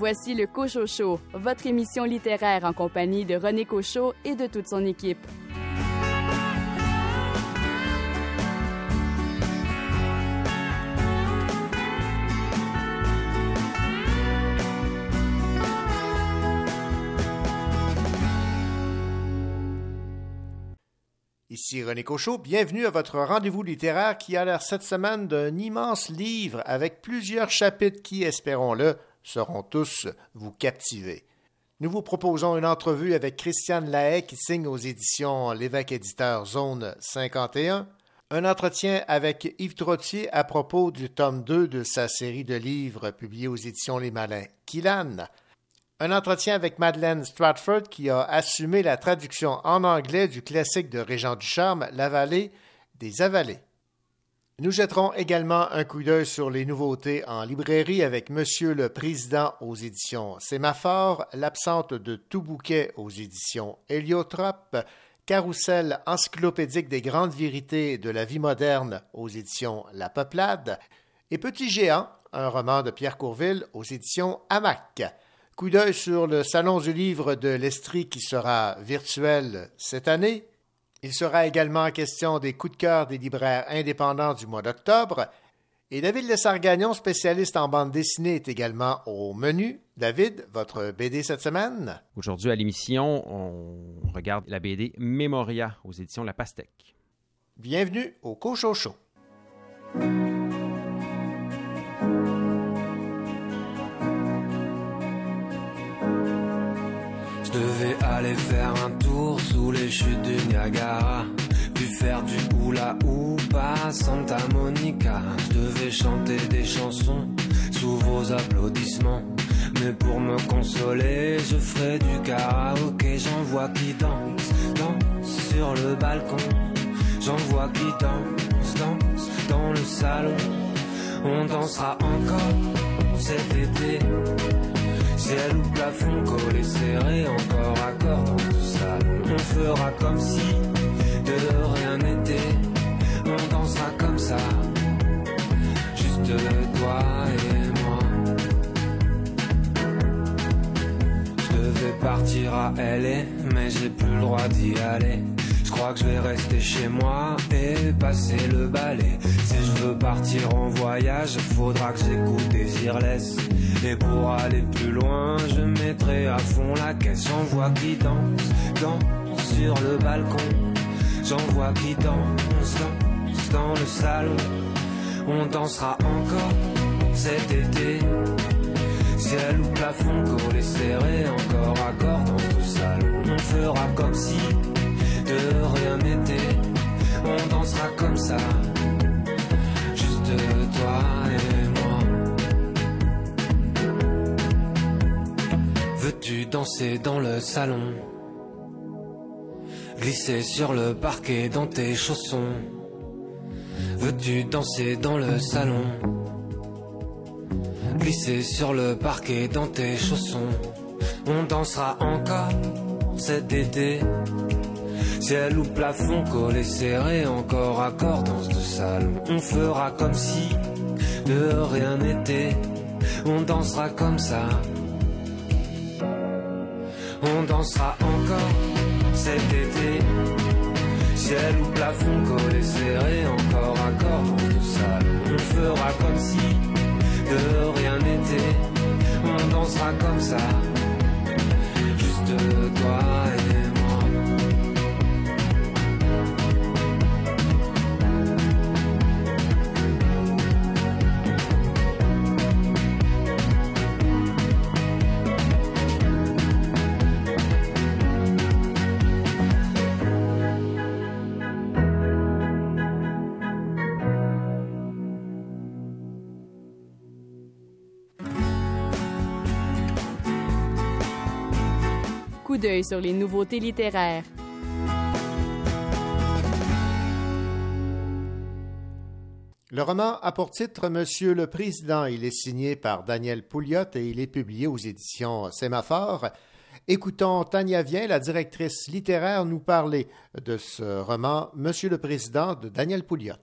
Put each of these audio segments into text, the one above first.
Voici le Cochocho, votre émission littéraire en compagnie de René Cochot et de toute son équipe. Ici René Cochot, bienvenue à votre rendez-vous littéraire qui a l'air cette semaine d'un immense livre avec plusieurs chapitres qui, espérons-le, seront tous vous captiver. Nous vous proposons une entrevue avec Christiane Lahaye qui signe aux éditions L'évêque éditeur Zone 51, un entretien avec Yves Trottier à propos du tome 2 de sa série de livres publiés aux éditions Les Malins, Kilan, un entretien avec Madeleine Stratford qui a assumé la traduction en anglais du classique de Régent Ducharme, La vallée des avalés. Nous jetterons également un coup d'œil sur les nouveautés en librairie avec Monsieur le Président aux éditions Sémaphore, L'absente de tout bouquet aux éditions Héliotrope, Carousel encyclopédique des grandes vérités de la vie moderne aux éditions La Peuplade et Petit Géant, un roman de Pierre Courville aux éditions Hamac. Coup d'œil sur le Salon du livre de l'Estrie qui sera virtuel cette année. Il sera également question des coups de cœur des libraires indépendants du mois d'octobre. Et David Lessargagnon, spécialiste en bande dessinée, est également au menu. David, votre BD cette semaine? Aujourd'hui à l'émission, on regarde la BD Memoria aux éditions La Pastèque. Bienvenue au Cochocho. Je devais aller les chutes du Niagara. Puis faire du hula à Santa Monica. Je devais chanter des chansons sous vos applaudissements. Mais pour me consoler, je ferai du karaoké. J'en vois qui danse, danse sur le balcon. J'en vois qui danse, danse dans le salon. On dansera encore cet été Ciel ou plafond collé serré, encore à corps dans tout ça. On fera comme si de rien n'était. On dansera comme ça, juste toi et moi. Je devais partir à LA, mais j'ai plus le droit d'y aller. Crois que je vais rester chez moi et passer le balai. Si je veux partir en voyage, faudra que j'écoute des irlesses. Et pour aller plus loin, je mettrai à fond la caisse. J'en vois qui danse, danse sur le balcon. J'en vois qui danse, danse dans le salon. On dansera encore cet été. Ciel ou plafond collé serré, encore à corps dans tout salon. On fera comme si rien n'était. On dansera comme ça, juste toi et moi. Veux-tu danser dans le salon? Glisser sur le parquet dans tes chaussons. Veux-tu danser dans le salon? Glisser sur le parquet dans tes chaussons. On dansera encore cet été. Ciel ou plafond collé serré, encore à corps dans ce salon. On fera comme si de rien n'était. On dansera comme ça. On dansera encore cet été. Ciel ou plafond collé serré, encore à corps dans ce salon. On fera comme si de rien n'était. On dansera comme ça. Juste toi et d'œil sur les nouveautés littéraires. Le roman a pour titre Monsieur le Président. Il est signé par Daniel Pouliot et il est publié aux éditions Sémaphore. Écoutons Tania Vien, la directrice littéraire, nous parler de ce roman Monsieur le Président de Daniel Pouliot.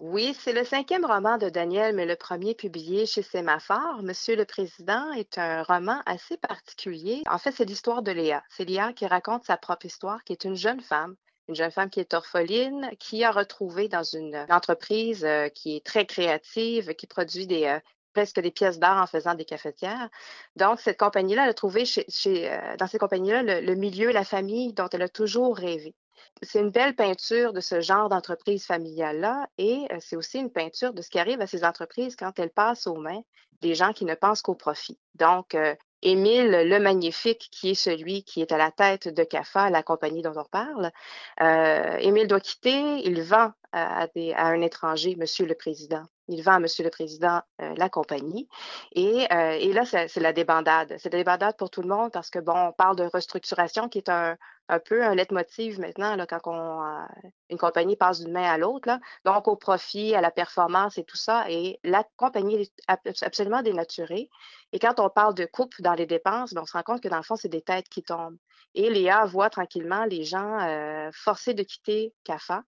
Oui, c'est le cinquième roman de Daniel, mais le premier publié chez Sémaphore. Monsieur le Président est un roman assez particulier. En fait, c'est l'histoire de Léa. C'est Léa qui raconte sa propre histoire, qui est une jeune femme une jeune femme qui est orpheline, qui a retrouvé dans une entreprise euh, qui est très créative, qui produit euh, presque des pièces d'art en faisant des cafetières. Donc, cette compagnie-là, elle a trouvé chez, euh, dans ces compagnies-là le, milieu, la famille dont elle a toujours rêvé. C'est une belle peinture de ce genre d'entreprise familiale-là et c'est aussi une peinture de ce qui arrive à ces entreprises quand elles passent aux mains des gens qui ne pensent qu'au profit. Donc, Émile le Magnifique, qui est celui qui est à la tête de CAFA, la compagnie dont on parle. Euh, Émile doit quitter, il vend à, un étranger, Monsieur le Président. Il vend à Monsieur le Président euh, la compagnie. Et, euh, là, c'est la débandade. C'est la débandade pour tout le monde parce que, bon, on parle de restructuration qui est un, peu un leitmotiv maintenant, là, quand on, une compagnie passe d'une main à l'autre. Donc, au profit, à la performance et tout ça. Et la compagnie est absolument dénaturée. Et quand on parle de coupe dans les dépenses, ben, on se rend compte que dans le fond, c'est des têtes qui tombent. Et Léa voit tranquillement les gens euh, forcés de quitter CAFA.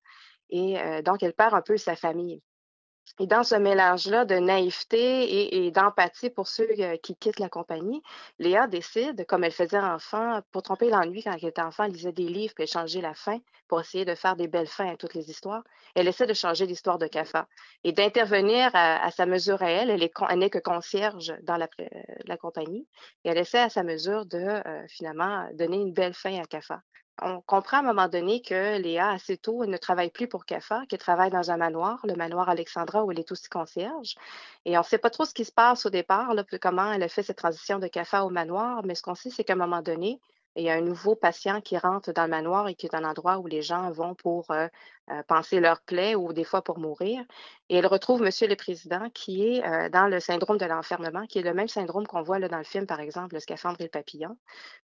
Et euh, donc, elle perd un peu sa famille. Et dans ce mélange-là de naïveté et, d'empathie pour ceux euh, qui quittent la compagnie, Léa décide, comme elle faisait enfant, pour tromper l'ennui quand elle était enfant, elle lisait des livres puis elle changeait la fin pour essayer de faire des belles fins à toutes les histoires. Elle essaie de changer l'histoire de CAFA et d'intervenir à, sa mesure à elle. Elle n'est que concierge dans la, la, compagnie et elle essaie à sa mesure de euh, finalement donner une belle fin à CAFA on comprend à un moment donné que Léa, assez tôt, ne travaille plus pour CAFA, qu'elle travaille dans un manoir, le manoir Alexandra, où elle est aussi concierge. Et on ne sait pas trop ce qui se passe au départ, comment elle a fait cette transition de CAFA au manoir, mais ce qu'on sait, c'est qu'à un moment donné, il y a un nouveau patient qui rentre dans le manoir et qui est un endroit où les gens vont pour euh, euh, penser leur plaie ou des fois pour mourir. Et elle retrouve Monsieur le Président qui est euh, dans le syndrome de l'enfermement, qui est le même syndrome qu'on voit là, dans le film, par exemple, Le scaphandre et le papillon.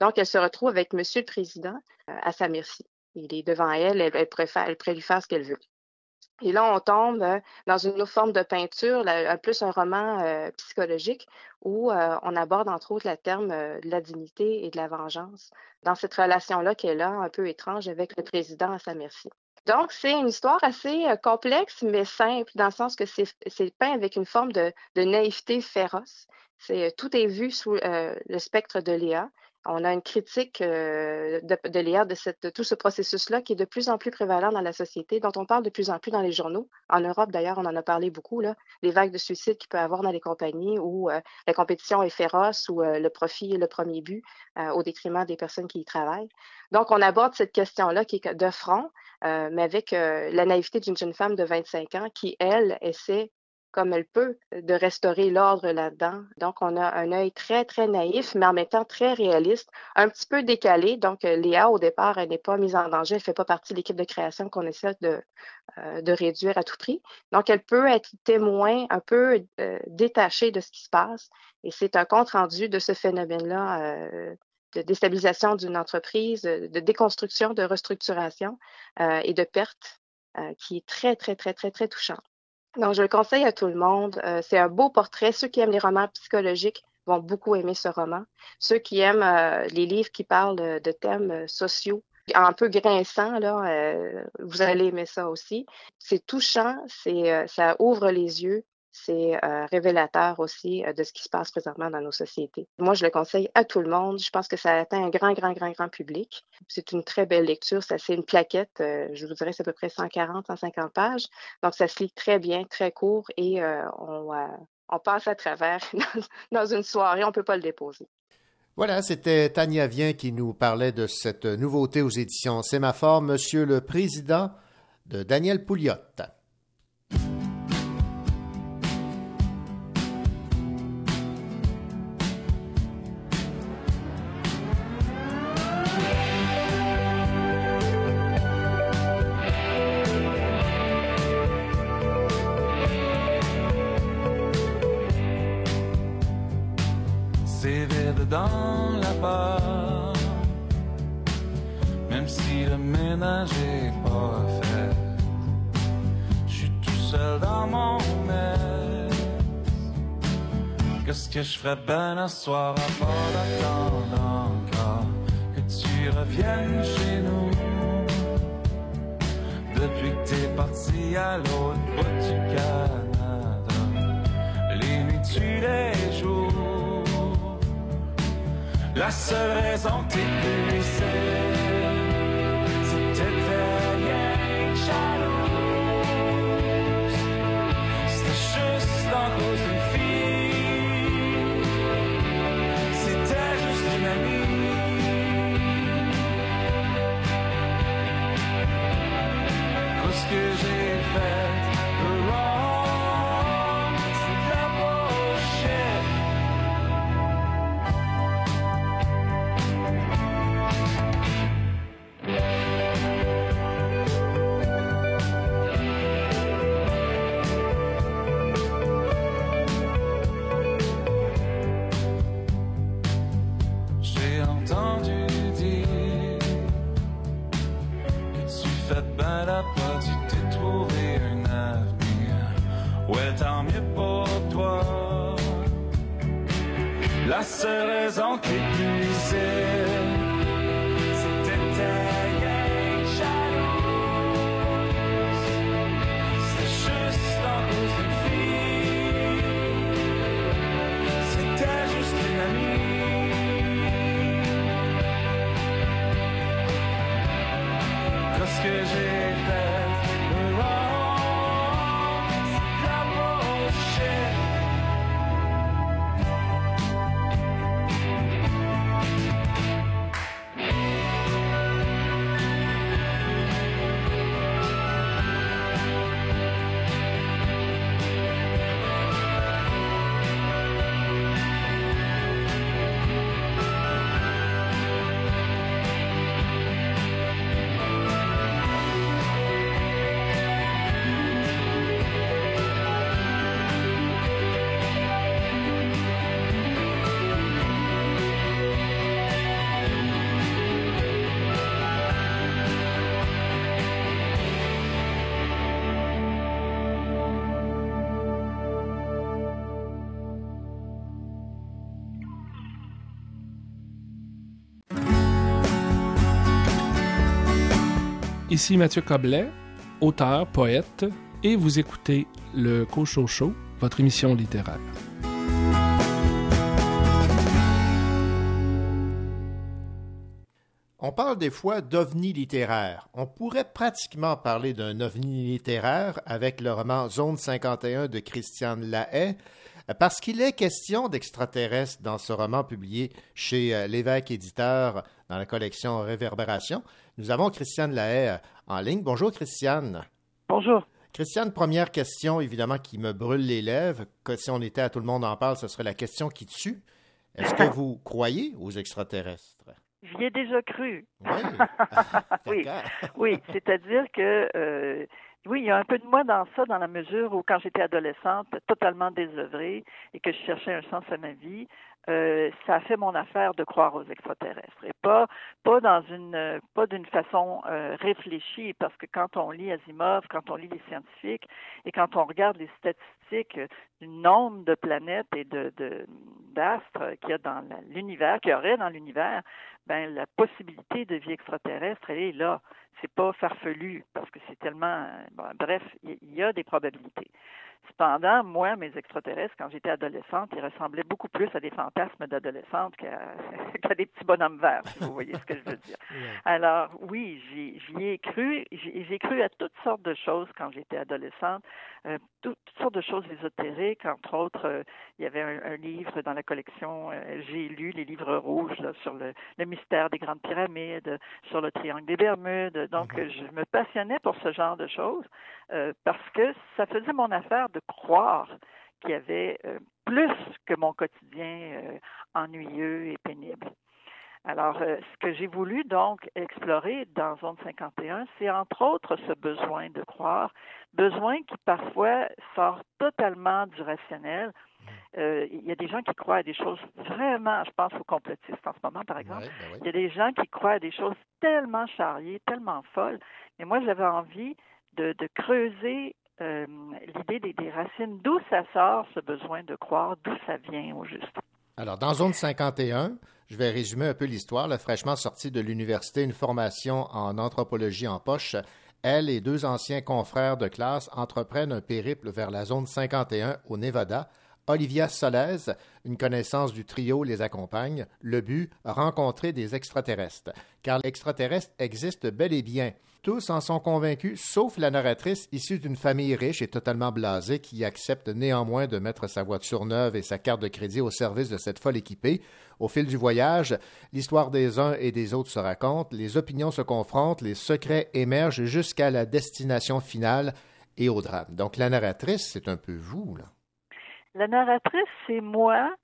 Donc, elle se retrouve avec Monsieur le Président à sa merci. Il est devant elle, elle, elle, préfère, lui faire ce qu'elle veut. Et là, on tombe euh, dans une autre forme de peinture, plus un roman euh, psychologique, où euh, on aborde entre autres le terme de la dignité et de la vengeance dans cette relation-là qui est là, un peu étrange, avec le président à sa merci. Donc, c'est une histoire assez complexe, mais simple, dans le sens que c'est peint avec une forme de, naïveté féroce. tout est vu sous le spectre de Léa on a une critique euh, de, de Léa de, tout ce processus-là qui est de plus en plus prévalent dans la société, dont on parle de plus en plus dans les journaux. En Europe, d'ailleurs, on en a parlé beaucoup, là, des vagues de suicides qu'il peut y avoir dans les compagnies où euh, la compétition est féroce, où euh, le profit est le premier but au détriment des personnes qui y travaillent. Donc, on aborde cette question-là qui est de front, mais avec la naïveté d'une jeune femme de 25 ans qui, elle, essaie comme elle peut de restaurer l'ordre là-dedans. Donc, on a un œil très, très naïf, mais en même temps très réaliste, un petit peu décalé. Donc, euh, Léa, au départ, elle n'est pas mise en danger, elle ne fait pas partie de l'équipe de création qu'on essaie de, euh, de réduire à tout prix. Donc, elle peut être témoin un peu euh, détaché de ce qui se passe. Et c'est un compte-rendu de ce phénomène-là de déstabilisation d'une entreprise, de déconstruction, de restructuration et de perte qui est très, très, très, très, très touchant. Donc, je le conseille à tout le monde. Euh, c'est un beau portrait. Ceux qui aiment les romans psychologiques vont beaucoup aimer ce roman. Ceux qui aiment euh, les livres qui parlent de, thèmes euh, sociaux, un peu grinçants, là, vous allez aimer ça aussi. C'est touchant, c'est, ça ouvre les yeux c'est euh, révélateur aussi euh, de ce qui se passe présentement dans nos sociétés. Moi, je le conseille à tout le monde. Je pense que ça atteint un grand, grand, grand, grand public. C'est une très belle lecture. Ça, c'est une plaquette. Euh, je vous dirais, c'est à peu près 140, 150 pages. Donc, ça se lit très bien, très court et on, passe à travers dans une soirée. On ne peut pas le déposer. Voilà, c'était Tania Vien qui nous parlait de cette nouveauté aux éditions Sémaphore, Monsieur le Président de Daniel Pouliot. Bien Ici Mathieu Coblet, auteur, poète, et vous écoutez le Cocho Show, votre émission littéraire. On parle des fois d'ovni littéraire. On pourrait pratiquement parler d'un ovni littéraire avec le roman Zone 51 de Christiane Lahaye, parce qu'il est question d'extraterrestres dans ce roman publié chez euh, l'évêque éditeur dans la collection Réverbération. Nous avons Christiane Lahaye euh, en ligne. Bonjour Christiane. Bonjour. Christiane, première question évidemment qui me brûle les lèvres, que si on était à tout le monde en parle, ce serait la question qui tue. Est-ce que vous croyez aux extraterrestres? J'y ai déjà cru. Oui. oui, D'accord. oui, c'est-à-dire que euh, oui, il y a un peu de moi dans ça, dans la mesure où quand j'étais adolescente, totalement désœuvrée et que je cherchais un sens à ma vie, euh, ça a fait mon affaire de croire aux extraterrestres et pas pas dans une pas d'une façon euh, réfléchie parce que quand on lit Asimov, quand on lit les scientifiques et quand on regarde les statistiques du nombre de planètes et de d'astres qu'il y a dans l'univers, qu'il y aurait dans l'univers, ben la possibilité de vie extraterrestre, elle est là. C'est pas farfelu parce que c'est tellement bon, bref, il y a des probabilités. Cependant, moi, mes extraterrestres, quand j'étais adolescente, ils ressemblaient beaucoup plus à des fantasmes d'adolescente qu'à qu'à des petits bonhommes verts, si vous voyez ce que je veux dire. Alors, oui, j'y j'y ai cru. J'ai j'ai cru à toutes sortes de choses quand j'étais adolescente, euh, toutes, toutes sortes de choses ésotériques. Entre autres, euh, il y avait un, un livre dans la collection, euh, j'ai lu les livres rouges là, sur le, le mystère des grandes pyramides, sur le triangle des Bermudes. Donc, euh, je me passionnais pour ce genre de choses parce que ça faisait mon affaire de croire qu'il y avait euh, plus que mon quotidien euh, ennuyeux et pénible. Alors, euh, ce que j'ai voulu donc explorer dans Zone 51, c'est entre autres ce besoin de croire, besoin qui parfois sort totalement du rationnel. Euh, il y a des gens qui croient à des choses vraiment, je pense aux complotistes en ce moment, par exemple. Ouais, ben oui. Il y a des gens qui croient à des choses tellement charriées, tellement folles. Mais moi, j'avais envie de, de creuser euh, l'idée des, racines, d'où ça sort ce besoin de croire, d'où ça vient au juste? Alors, dans Zone 51, je vais résumer un peu l'histoire. là, fraîchement sorti de l'université, une formation en anthropologie en poche, Elle et deux anciens confrères de classe entreprennent un périple vers la zone 51 au Nevada. Olivia Solez, une connaissance du trio, les accompagne. Le but, rencontrer des extraterrestres. Car l'extraterrestre existe bel et bien. Tous en sont convaincus, sauf la narratrice issue d'une famille riche et totalement blasée qui accepte néanmoins de mettre sa voiture neuve et sa carte de crédit au service de cette folle équipée. Au fil du voyage, l'histoire des uns et des autres se raconte, les opinions se confrontent, les secrets émergent jusqu'à la destination finale et au drame. Donc la narratrice, c'est un peu vous, là. La narratrice, c'est moi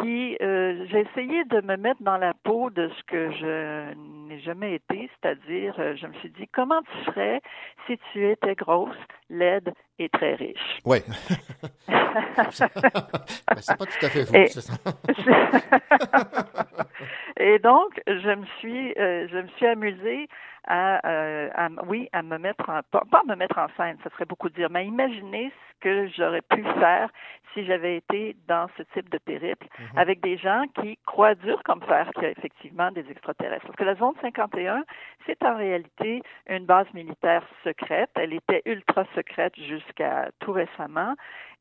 qui euh, j'ai essayé de me mettre dans la peau de ce que je n'ai jamais été, c'est-à-dire euh, je me suis dit comment tu ferais si tu étais grosse, laide et très riche. Oui. Ben, c'est pas tout à fait vous. Et- c'est ça. Et donc, je me suis, euh, je me suis amusée à, euh, à- oui, à me mettre en, pas, pas à me mettre en scène, ça serait beaucoup dire, mais à imaginer ce que j'aurais pu faire si j'avais été dans ce type de périple avec des gens qui croient dur comme fer qu'il y a effectivement des extraterrestres. Parce que la zone 51, c'est en réalité une base militaire secrète. Elle était ultra secrète jusqu'à tout récemment.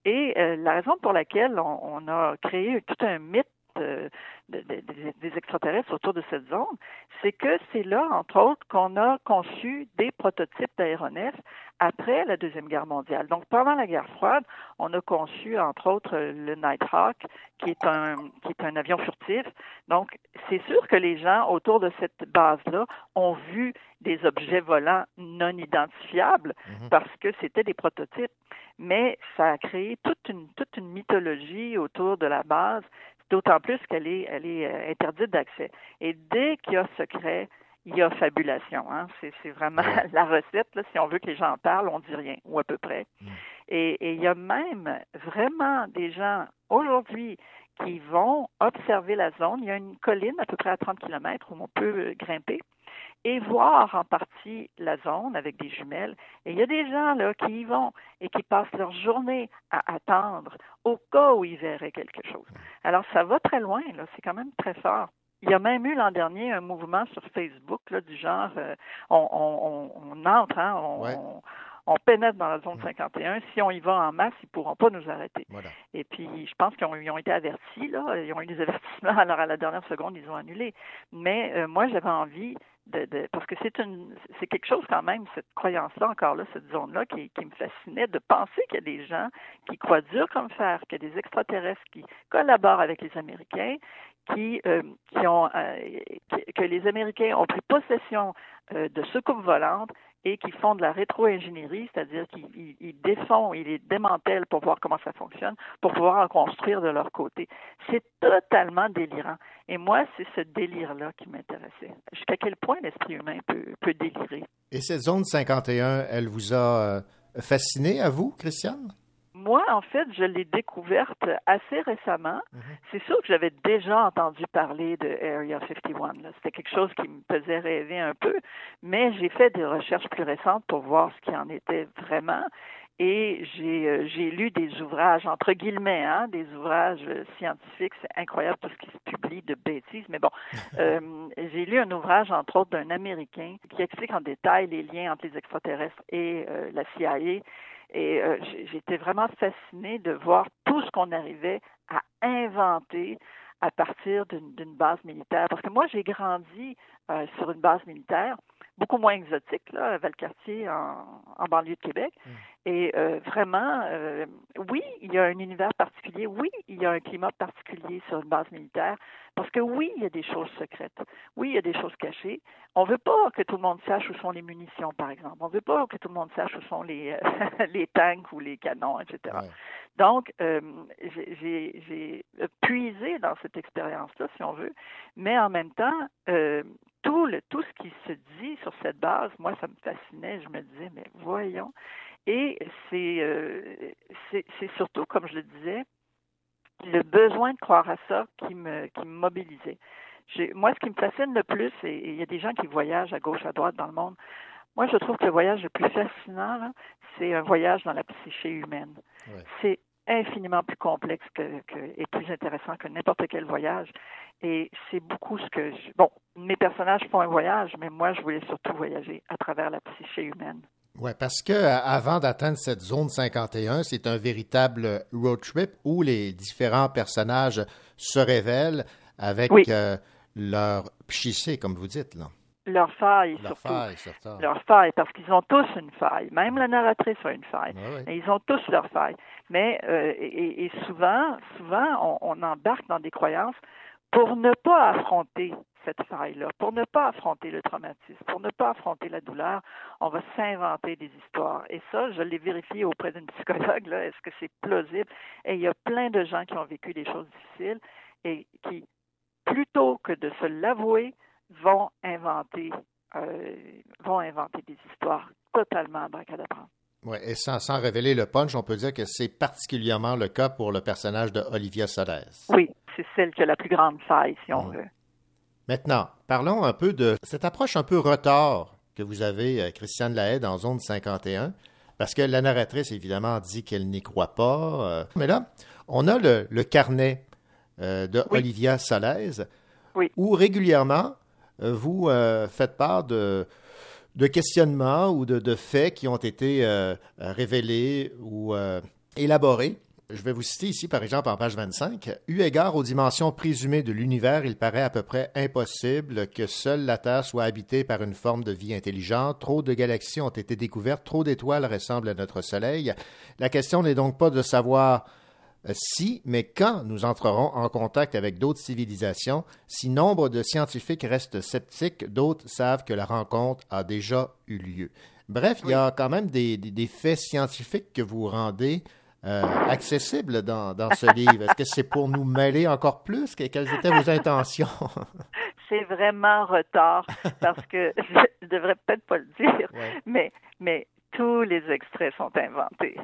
Et euh, la raison pour laquelle on, a créé tout un mythe euh, de- de- de- des extraterrestres autour de cette zone, c'est que c'est là, entre autres, qu'on a conçu des prototypes d'aéronefs après la Deuxième Guerre mondiale. Donc, pendant la guerre froide, on a conçu, entre autres, le Nighthawk, qui est un, qui est un avion furtif. Donc, c'est sûr que les gens autour de cette base-là ont vu des objets volants non identifiables parce que c'était des prototypes. Mais ça a créé toute une, toute une mythologie autour de la base, d'autant plus qu'elle est, elle est euh, interdite d'accès. Et dès qu'il y a secret, il y a fabulation. Hein? C'est, vraiment la recette. Là, si on veut que les gens en parlent, on dit rien, ou à peu près. Et, et il y a même vraiment des gens aujourd'hui qui vont observer la zone. Il y a une colline à peu près à 30 km où on peut euh, grimper et voir en partie la zone avec des jumelles. Et il y a des gens là qui y vont et qui passent leur journée à attendre au cas où ils verraient quelque chose. Alors ça va très loin, là, c'est quand même très fort. Il y a même eu l'an dernier un mouvement sur Facebook là, du genre euh, on, on, on, entre, hein, on, Ouais. on, on pénètre dans la zone 51. Si on y va en masse, ils pourront pas nous arrêter. Voilà. Et puis, je pense qu'ils ont, été avertis, là. Ils ont eu des avertissements, alors à la dernière seconde, ils ont annulé. Mais euh, moi, j'avais envie de, de- parce que c'est une, c'est quelque chose quand même, cette croyance-là, encore là, cette zone-là, qui, qui me fascinait, de penser qu'il y a des gens qui croient dur comme fer, qu'il y a des extraterrestres qui collaborent avec les Américains, euh, euh, que, les Américains ont pris possession euh, de soucoupes volantes et qui font de la rétro-ingénierie, c'est-à-dire qu'ils ils- ils défont, ils les démantèlent pour voir comment ça fonctionne, pour pouvoir en construire de leur côté. C'est totalement délirant. Et moi, c'est ce délire-là qui m'intéressait. Jusqu'à quel point l'esprit humain peut, peut délirer? Et cette zone 51, elle vous a fasciné à vous, Christiane? Moi, en fait, je l'ai découverte assez récemment. C'est sûr que j'avais déjà entendu parler de Area 51. là. C'était quelque chose qui me faisait rêver un peu, mais j'ai fait des recherches plus récentes pour voir ce qui en était vraiment. Et j'ai euh, j'ai lu des ouvrages, entre guillemets, hein, des ouvrages scientifiques. C'est incroyable tout ce qui se publie de bêtises. Mais bon, euh, j'ai lu un ouvrage, entre autres, d'un Américain qui explique en détail les liens entre les extraterrestres et euh, la CIA. Et euh, j'étais vraiment fascinée de voir tout ce qu'on arrivait à inventer à partir d'une base militaire. Parce que moi, j'ai grandi euh, sur une base militaire, beaucoup moins exotique, là, à Valcartier, en, en banlieue de Québec. Et euh, vraiment, euh, oui, il y a un univers particulier, oui, il y a un climat particulier sur une base militaire, parce que oui, il y a des choses secrètes, oui, il y a des choses cachées. On veut pas que tout le monde sache où sont les munitions, par exemple. On veut pas que tout le monde sache où sont les, euh, les tanks ou les canons, etc. Ouais. Donc, euh, j'ai- puisé dans cette expérience-là, si on veut, mais en même temps, tout, le, tout ce qui se dit sur cette base, moi, ça me fascinait. Je me disais, mais voyons. Et c'est euh, c'est c'est surtout, comme je le disais, le besoin de croire à ça qui me, qui me mobilisait. J'ai- Moi, ce qui me fascine le plus, et il y a des gens qui voyagent à gauche, à droite dans le monde, moi, je trouve que le voyage le plus fascinant, là, c'est un voyage dans la psyché humaine. Ouais. C'est infiniment plus complexe que, que, et plus intéressant que n'importe quel voyage. Et c'est beaucoup ce que je... Bon, mes personnages font un voyage, mais moi, je voulais surtout voyager à travers la psyché humaine. Oui, parce que euh, avant d'atteindre cette zone 51, c'est un véritable road trip où les différents personnages se révèlent avec Oui. euh, leur psyché, comme vous dites. Là. Leur faille, Leur surtout. faille, surtout. Leur faille, parce qu'ils ont tous une faille. Même la narratrice a une faille. Et ils ont tous leur faille. Mais euh, et, et souvent, souvent, on, on embarque dans des croyances pour ne pas affronter cette faille-là, pour ne pas affronter le traumatisme, pour ne pas affronter la douleur, on va s'inventer des histoires. Et ça, je l'ai vérifié auprès d'une psychologue. Là, est-ce que c'est plausible? Et il y a plein de gens qui ont vécu des choses difficiles et qui, plutôt que de se l'avouer, vont inventer, euh, vont inventer des histoires totalement abracadabrantes. Ouais, et sans, sans révéler le punch, on peut dire que c'est particulièrement le cas pour le personnage de Olivia Soles. Oui, c'est celle qui a la plus grande faille, si on veut. Maintenant, parlons un peu de cette approche un peu retard que vous avez, euh, Christiane Lahaye, dans Zone 51, parce que la narratrice, évidemment, dit qu'elle n'y croit pas. euh, mais là, on a le, le carnet euh, de Oui. Olivia Oui. où régulièrement, vous euh, faites part de, de questionnements ou de, de faits qui ont été euh, révélés ou élaborés. Je vais vous citer ici, par exemple, en page 25. Eu égard aux dimensions présumées de l'univers, il paraît à peu près impossible que seule la Terre soit habitée par une forme de vie intelligente. Trop de galaxies ont été découvertes, trop d'étoiles ressemblent à notre Soleil. La question n'est donc pas de savoir euh, si, mais quand nous entrerons en contact avec d'autres civilisations, si nombre de scientifiques restent sceptiques, d'autres savent que la rencontre a déjà eu lieu. Bref, il y a quand même des, des- des faits scientifiques que vous rendez euh, accessibles dans, dans ce livre? Est-ce que c'est pour nous mêler encore plus? Que- Quelles étaient vos intentions? C'est vraiment retard parce que je devrais peut-être pas le dire, Ouais. mais, mais tous les extraits sont inventés.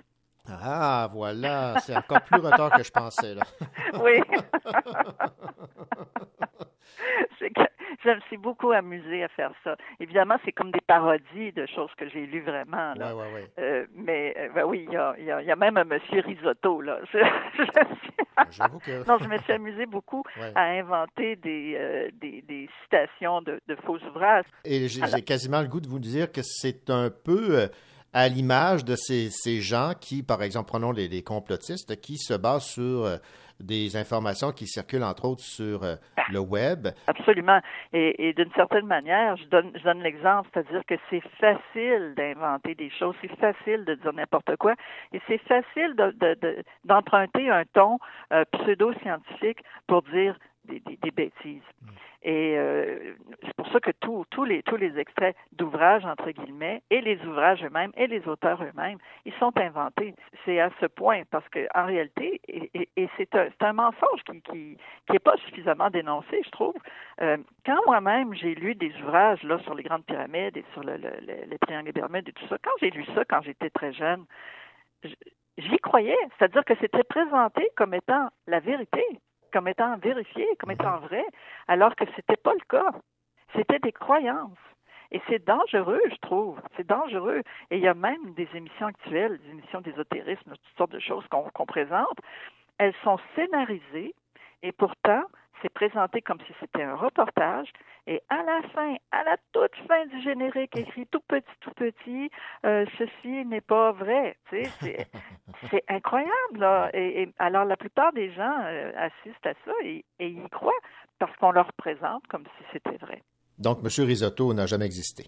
Ah, voilà, c'est encore plus retard que je pensais. Là. Oui. c'est que je me suis beaucoup amusée à faire ça. Évidemment, c'est comme des parodies de choses que j'ai lues vraiment. Là. ouais, ouais. Euh, mais euh, ben oui, il y a, y a- il y a même un monsieur risotto. Là. Je, J'avoue que. non, je me suis amusée beaucoup à inventer des, euh, des, des citations de, de faux ouvrages. Et j'ai quasiment le goût de vous dire que c'est un peu à l'image de ces, ces gens qui, par exemple, prenons les, les complotistes, qui se basent sur des informations qui circulent, entre autres, sur euh, le web. Absolument. Et, et d'une certaine manière, je donne, je donne l'exemple, c'est-à-dire que c'est facile d'inventer des choses, c'est facile de dire n'importe quoi, et c'est facile de- de- de- d'emprunter un ton euh, pseudo-scientifique pour dire des, des- des bêtises. Et euh, c'est pour ça que tous tous les, tous les extraits d'ouvrages, entre guillemets, et les ouvrages eux-mêmes, et les auteurs eux-mêmes, ils sont inventés. C'est à ce point, parce que en réalité, et, et- et c'est un, mensonge qui, qui, qui n'est pas suffisamment dénoncé, je trouve. Euh, quand moi-même j'ai lu des ouvrages là sur les grandes pyramides et sur le, le, le- les triangles des pyramides et tout ça, quand j'ai lu ça quand j'étais très jeune, j'y croyais. C'est-à-dire que c'était présenté comme étant la vérité, comme étant vérifié, comme étant vrai, alors que c'était pas le cas. C'était des croyances. Et c'est dangereux, je trouve. C'est dangereux. Et il y a même des émissions actuelles, des émissions d'ésotérisme, toutes sortes de choses qu'on présente. Elles sont scénarisées et pourtant, c'est présenté comme si c'était un reportage. Et à la fin, à la toute fin du générique, écrit tout petit, tout petit, euh, ceci n'est pas vrai. Tu sais, c'est, incroyable. Là. Et, et alors, la plupart des gens euh, assistent à ça et, et y croient parce qu'on leur présente comme si c'était vrai. Donc, M. Risotto n'a jamais existé.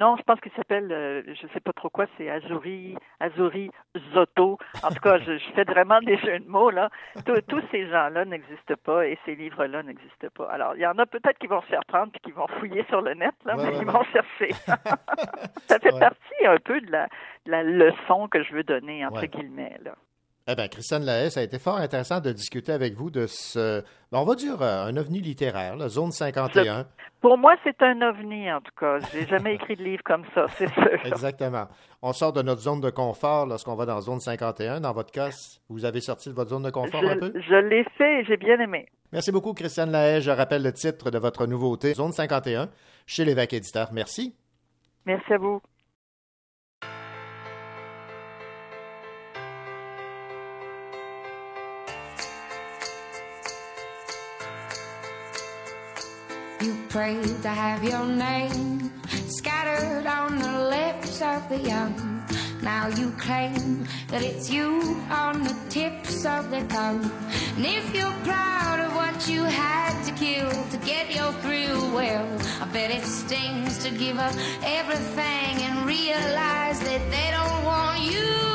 Non, je pense qu'il s'appelle, euh, je sais pas trop quoi, c'est Azuri, Azuri Zotto. En tout cas, je, je fais vraiment des jeux de mots là. Tous- tous ces gens-là n'existent pas et ces livres-là n'existent pas. Alors, il y en a peut-être qui vont se faire prendre puis qui vont fouiller sur le net là, Ouais, mais ouais, ils ouais. vont chercher. Ça fait partie un peu de la, de la leçon que je veux donner entre guillemets là. Eh bien, Christiane Lahaye, ça a été fort intéressant de discuter avec vous de ce, ben, on va dire, euh, un ovni littéraire, la zone 51. Pour moi, c'est un ovni en tout cas. J'ai jamais écrit de livre comme ça, c'est sûr. Exactement. On sort de notre zone de confort lorsqu'on va dans zone 51. Dans votre cas, vous avez sorti de votre zone de confort un peu? Je, je l'ai fait et j'ai bien aimé. Merci beaucoup, Christiane Lahaye. Je rappelle le titre de votre nouveauté, Zone 51, chez l'évêque éditeur. Merci. Merci à vous. prayed to have your name scattered on the lips of the young. Now you claim that it's you on the tips of their tongue. And if you're proud of what you had to kill to get your thrill, well, I bet it stings to give up everything and realize that they don't want you.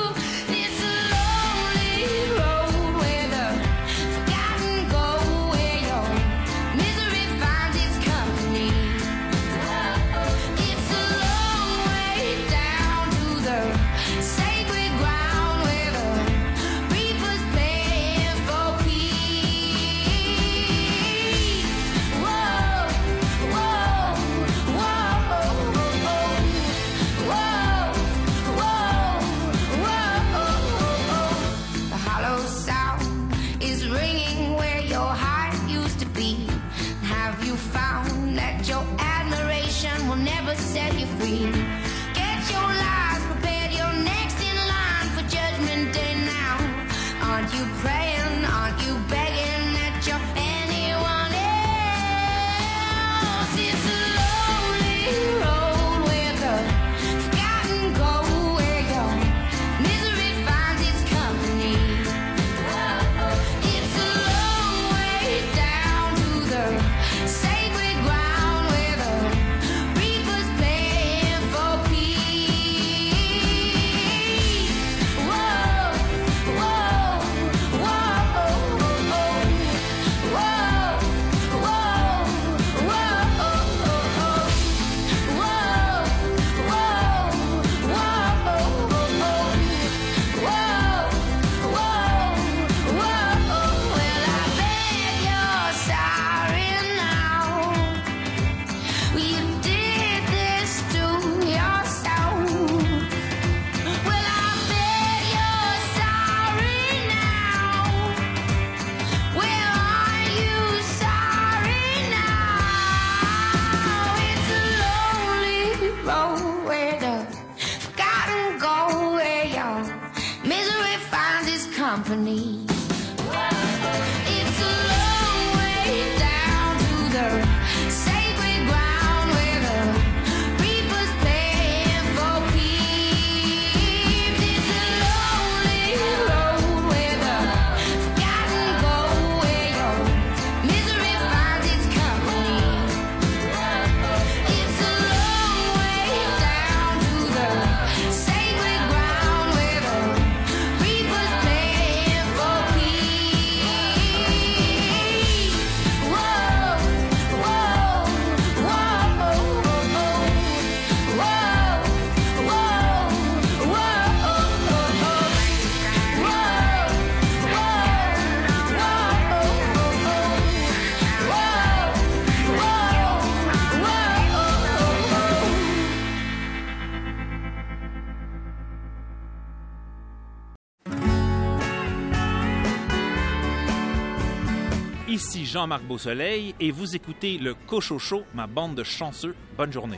Jean-Marc Beausoleil et vous écoutez le Cochocho, ma bande de chanceux. Bonne journée.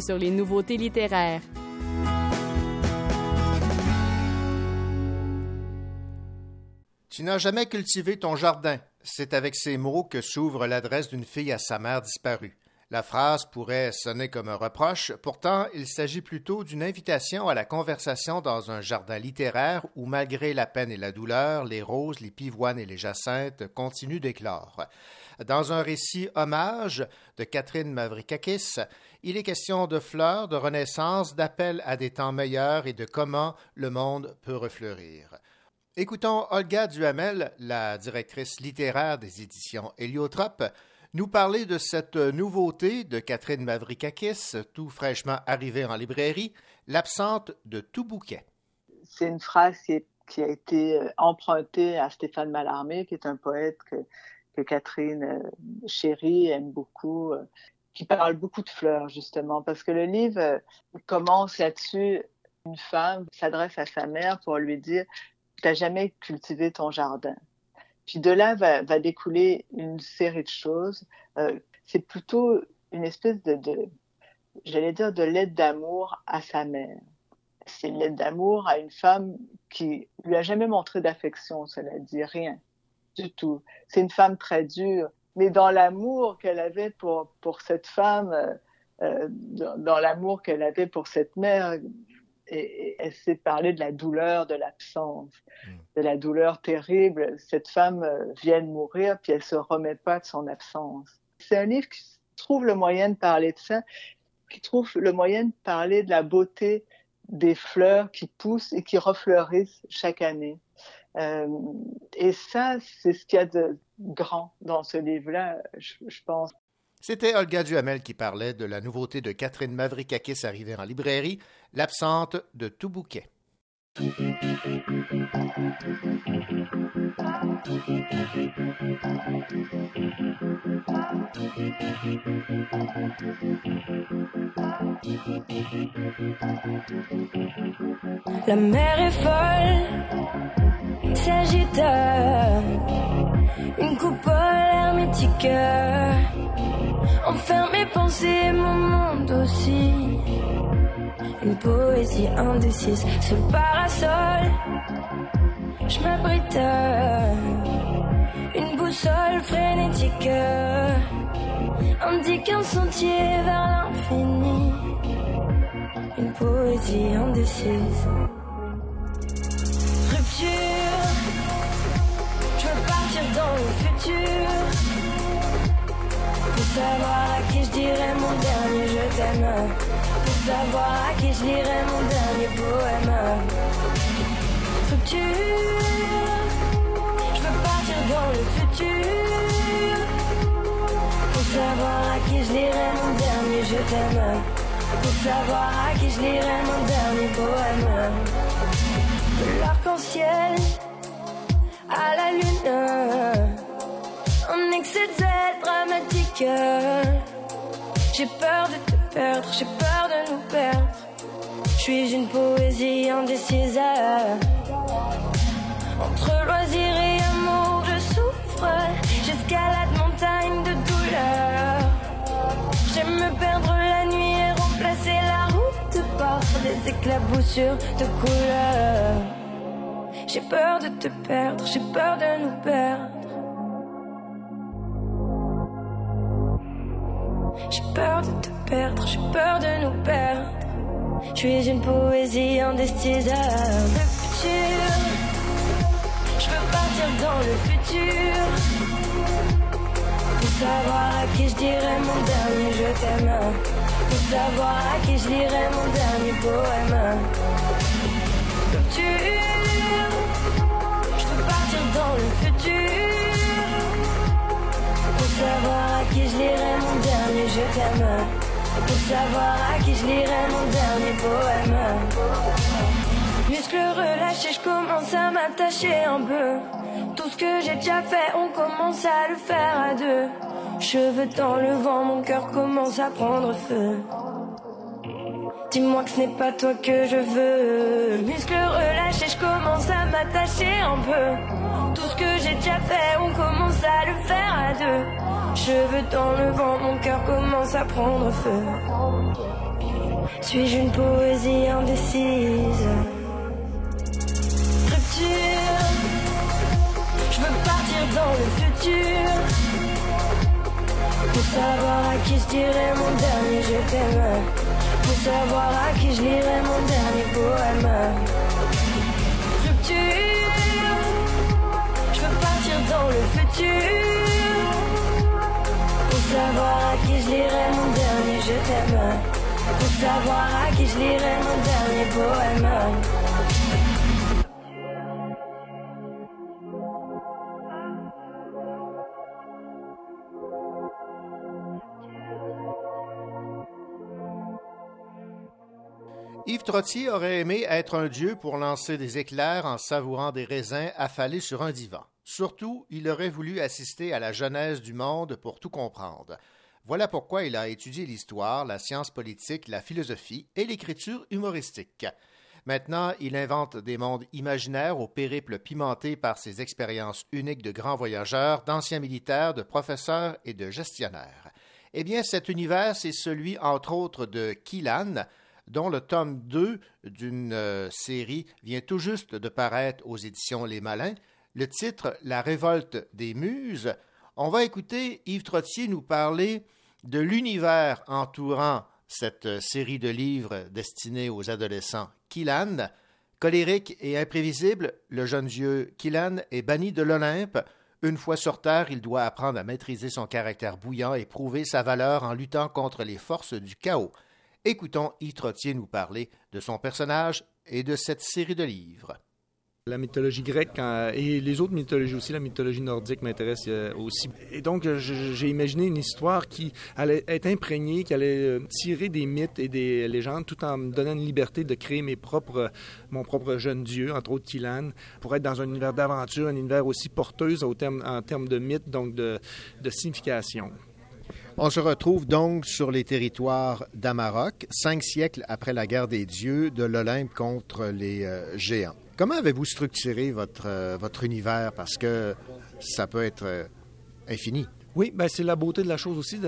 Sur les nouveautés littéraires. Tu n'as jamais cultivé ton jardin. C'est avec ces mots que s'ouvre l'adresse d'une fille à sa mère disparue. La phrase pourrait sonner comme un reproche, pourtant il s'agit plutôt d'une invitation à la conversation dans un jardin littéraire où, malgré la peine et la douleur, les roses, les pivoines et les jacinthes continuent d'éclore. Dans un récit hommage de Catherine Mavrikakis, il est question de fleurs, de renaissance, d'appel à des temps meilleurs et de comment le monde peut refleurir. Écoutons Olga Duhamel, la directrice littéraire des éditions Héliotrope, nous parler de cette nouveauté de Catherine Mavrikakis, tout fraîchement arrivée en librairie, l'absente de tout bouquet. C'est une phrase qui, a été euh, empruntée à Stéphane Mallarmé, qui est un poète que, Catherine euh, chérit, aime beaucoup, euh, qui parle beaucoup de fleurs, justement, parce que le livre euh, commence là-dessus. Une femme s'adresse à sa mère pour lui dire Tu n'as jamais cultivé ton jardin. Puis de là va, découler une série de choses. Euh, c'est plutôt une espèce de, de j'allais dire, de lettre d'amour à sa mère. C'est une lettre d'amour à une femme qui lui a jamais montré d'affection, cela dit rien du tout. C'est une femme très dure, mais dans l'amour qu'elle avait pour, pour cette femme, euh, euh, dans, dans l'amour qu'elle avait pour cette mère, et, et elle s'est parlé de la douleur de l'absence, de la douleur terrible. Cette femme euh, vient de mourir, puis elle se remet pas de son absence. C'est un livre qui trouve le moyen de parler de ça, qui trouve le moyen de parler de la beauté des fleurs qui poussent et qui refleurissent chaque année. Euh, et ça, c'est ce qu'il y a de grand dans ce livre-là, je, pense. C'était Olga Duhamel qui parlait de la nouveauté de Catherine Mavrikakis arrivée en librairie, l'absente de tout bouquet. La mer est folle, s'agite, une coupole hermétique enferme mes pensées, mon monde aussi. Une poésie indécise sous le parasol, je m'abrite, une boussole frénétique indique un sentier vers l'infini. Une poésie indécise. Rupture, je veux partir dans le futur. Pour savoir à qui je dirais mon dernier je t'aime. Pour savoir à qui je lirais mon dernier poème. Rupture, je veux partir dans le futur. Pour savoir à qui je lirais mon dernier je t'aime. Pour savoir à qui je lirais mon dernier poème. De l'arc-en-ciel à la lune. Un excès de dramatique. J'ai peur de te perdre, j'ai peur nous perdre. Je suis une poésie indécise. Entre loisir et amour, je souffre. J'escalade montagne de douleur. J'aime me perdre la nuit et remplacer la route par des éclaboussures de couleurs. J'ai peur de te perdre, j'ai peur de nous perdre. J'ai peur de te perdre, j'ai peur de nous perdre. Je suis une poésie indestisable. Rupture, je veux partir dans le futur. Pour savoir à qui je dirais mon dernier je t'aime. Pour savoir à qui je lirais mon dernier poème. Rupture, je veux partir dans le futur. Savoir à qui je lirais mon dernier je t'aime. Pour savoir à qui je lirais mon dernier poème. Muscles relâchés, je commence à m'attacher un peu. Tout ce que j'ai déjà fait, on commence à le faire à deux. Cheveux dans le vent, mon cœur commence à prendre feu. Dis-moi que ce n'est pas toi que je veux. Muscles relâchés, je commence à m'attacher un peu. Tout ce que j'ai déjà fait, on commence à le faire à deux. Cheveux dans le vent, mon cœur commence à prendre feu. Suis-je une poésie indécise? Rupture, je veux partir dans le futur. Pour savoir à qui je dirais mon dernier je t'aime. Pour savoir à qui je lirai mon dernier poème. Rupture, je veux partir dans le futur. Pour savoir à qui je lirai mon dernier je t'aime. Pour savoir à qui je lirai mon dernier poème. Yves Trottier aurait aimé être un dieu pour lancer des éclairs en savourant des raisins affalés sur un divan. Surtout, il aurait voulu assister à la genèse du monde pour tout comprendre. Voilà pourquoi il a étudié l'histoire, la science politique, la philosophie et l'écriture humoristique. Maintenant, il invente des mondes imaginaires au périple pimenté par ses expériences uniques de grands voyageurs, d'anciens militaires, de professeurs et de gestionnaires. Eh bien, cet univers, c'est celui, entre autres, de Kilan, dont le tome 2 d'une euh, série vient tout juste de paraître aux éditions Les Malins. Le titre La révolte des muses. On va écouter Yves Trottier nous parler de l'univers entourant cette euh, série de livres destinés aux adolescents Kilan. Colérique et imprévisible, le jeune dieu Kilan est banni de l'Olympe. Une fois sur Terre, il doit apprendre à maîtriser son caractère bouillant et prouver sa valeur en luttant contre les forces du chaos. Écoutons Yves nous parler de son personnage et de cette série de livres. La mythologie grecque euh, et les autres mythologies aussi, la mythologie nordique m'intéresse euh, aussi. Et donc, j'ai imaginé une histoire qui allait être imprégnée, qui allait euh, tirer des mythes et des légendes tout en me donnant une liberté de créer mes propres, mon propre jeune dieu, entre autres Kilan, pour être dans un univers d'aventure, un univers aussi porteuse en termes de mythes, donc de signification. On se retrouve donc sur les territoires d'Amarok, cinq siècles après la guerre des dieux de l'Olympe contre les euh, géants. Comment avez-vous structuré votre, euh, votre univers? Parce que ça peut être euh, infini. Oui, ben c'est la beauté de la chose aussi.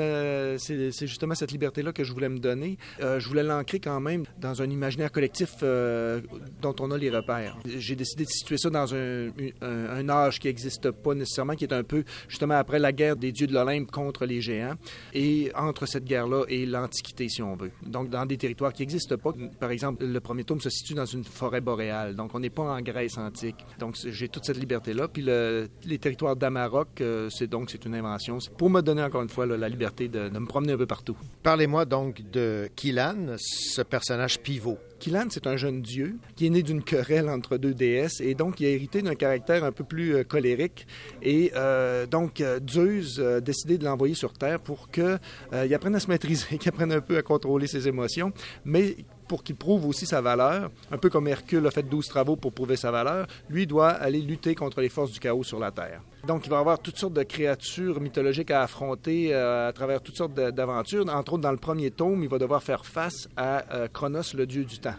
C'est justement cette liberté-là que je voulais me donner. Euh, je voulais l'ancrer quand même dans un imaginaire collectif euh, dont on a les repères. J'ai décidé de situer ça dans un, âge qui n'existe pas nécessairement, qui est un peu justement après la guerre des dieux de l'Olympe contre les géants, et entre cette guerre-là et l'Antiquité, si on veut. Donc dans des territoires qui n'existent pas. Par exemple, le premier tome se situe dans une forêt boréale, donc on n'est pas en Grèce antique. Donc j'ai toute cette liberté-là. Puis le- les territoires d'Amarok, euh, c'est donc une invention. Pour me donner encore une fois là, la liberté de, de me promener un peu partout. Parlez-moi donc de Kilan, ce personnage pivot. Kilan, c'est un jeune dieu qui est né d'une querelle entre deux déesses et donc il a hérité d'un caractère un peu plus euh, colérique. Et euh, donc euh, Zeus a décidé de l'envoyer sur Terre pour qu'il apprenne à se maîtriser, qu'il apprenne un peu à contrôler ses émotions, mais pour qu'il prouve aussi sa valeur, un peu comme Hercule a fait 12 travaux pour prouver sa valeur, lui doit aller lutter contre les forces du chaos sur la Terre. Donc, il va avoir toutes sortes de créatures mythologiques à affronter euh, à travers toutes sortes d'aventures. Entre autres, dans le premier tome, il va devoir faire face à euh, Chronos, le dieu du temps.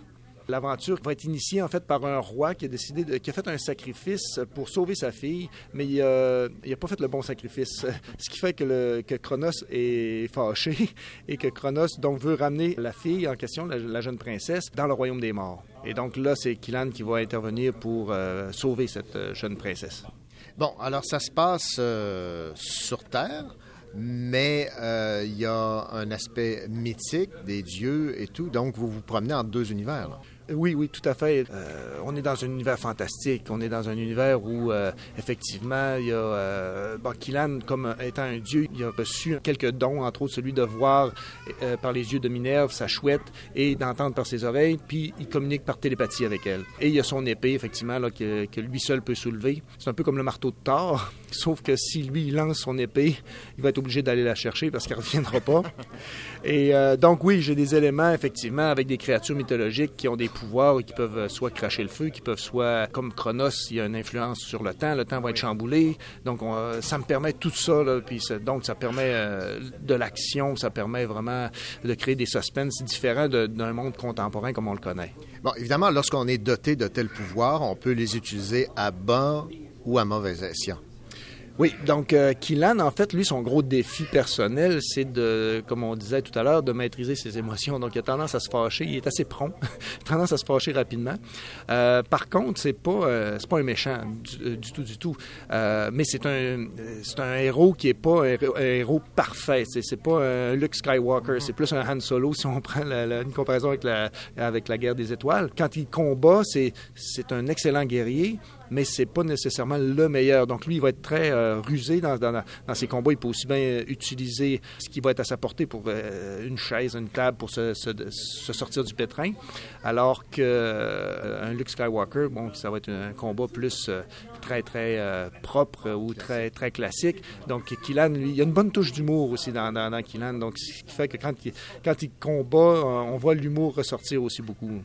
L'aventure va être initiée en fait par un roi qui a décidé, de- qui a fait un sacrifice pour sauver sa fille, mais il n'a pas fait le bon sacrifice. Ce qui fait que, le, que Chronos est fâché et que Chronos donc veut ramener la fille en question, la, jeune princesse, dans le royaume des morts. Et donc là, c'est Kilan qui va intervenir pour euh, sauver cette euh, jeune princesse. Bon, alors ça se passe euh, sur Terre, mais il y a un aspect mythique des dieux et tout, donc vous vous promenez entre deux univers. Oui, oui, tout à fait. Euh, on est dans un univers fantastique. On est dans un univers où, euh, effectivement, il y a euh, comme étant un dieu, il a reçu quelques dons, entre autres celui de voir par les yeux de Minerve sa chouette et d'entendre par ses oreilles, puis il communique par télépathie avec elle. Et il y a son épée, effectivement, que lui seul peut soulever. C'est un peu comme le marteau de Thor, sauf que si lui lance son épée, il va être obligé d'aller la chercher parce qu'elle ne reviendra pas. Et euh, donc, oui, j'ai des éléments, effectivement, avec des créatures mythologiques qui ont des pouvoirs et qui peuvent euh, soit cracher le feu, qui peuvent soit, comme Chronos, il y a une influence sur le temps, le temps va être chamboulé. Donc, on, euh, ça me permet tout ça, puis ça- donc ça permet de l'action, ça permet vraiment de créer des suspens différents d'un monde contemporain comme on le connaît. Bon, évidemment, lorsqu'on est doté de tels pouvoirs, on peut les utiliser à bon ou à mauvais escient. Oui, donc euh, Kylan, en fait, lui, son gros défi personnel, c'est de, comme on disait tout à l'heure, de maîtriser ses émotions. Donc, il a tendance à se fâcher. Il est assez prompt, tendance à se fâcher rapidement. Euh, par contre, c'est pas, euh, c'est pas un méchant du, euh, tout, du tout. Mais c'est un, c'est un héros qui est pas un, un héros parfait. C'est, pas un Luke Skywalker. C'est plus un Han Solo si on prend une comparaison avec la, guerre des étoiles. Quand il combat, c'est un excellent guerrier mais c'est pas nécessairement le meilleur. Donc lui, il va être très euh, rusé dans, dans, ses combats. Il peut aussi bien euh, utiliser ce qui va être à sa portée pour euh, une chaise, une table pour se, sortir du pétrin, alors que euh, un Luke Skywalker, bon, ça va être un combat plus très très propre ou très très classique. Donc Killan, lui, il y a une bonne touche d'humour aussi dans, dans. Donc ce qui fait que quand il, quand il combat, on voit l'humour ressortir aussi beaucoup.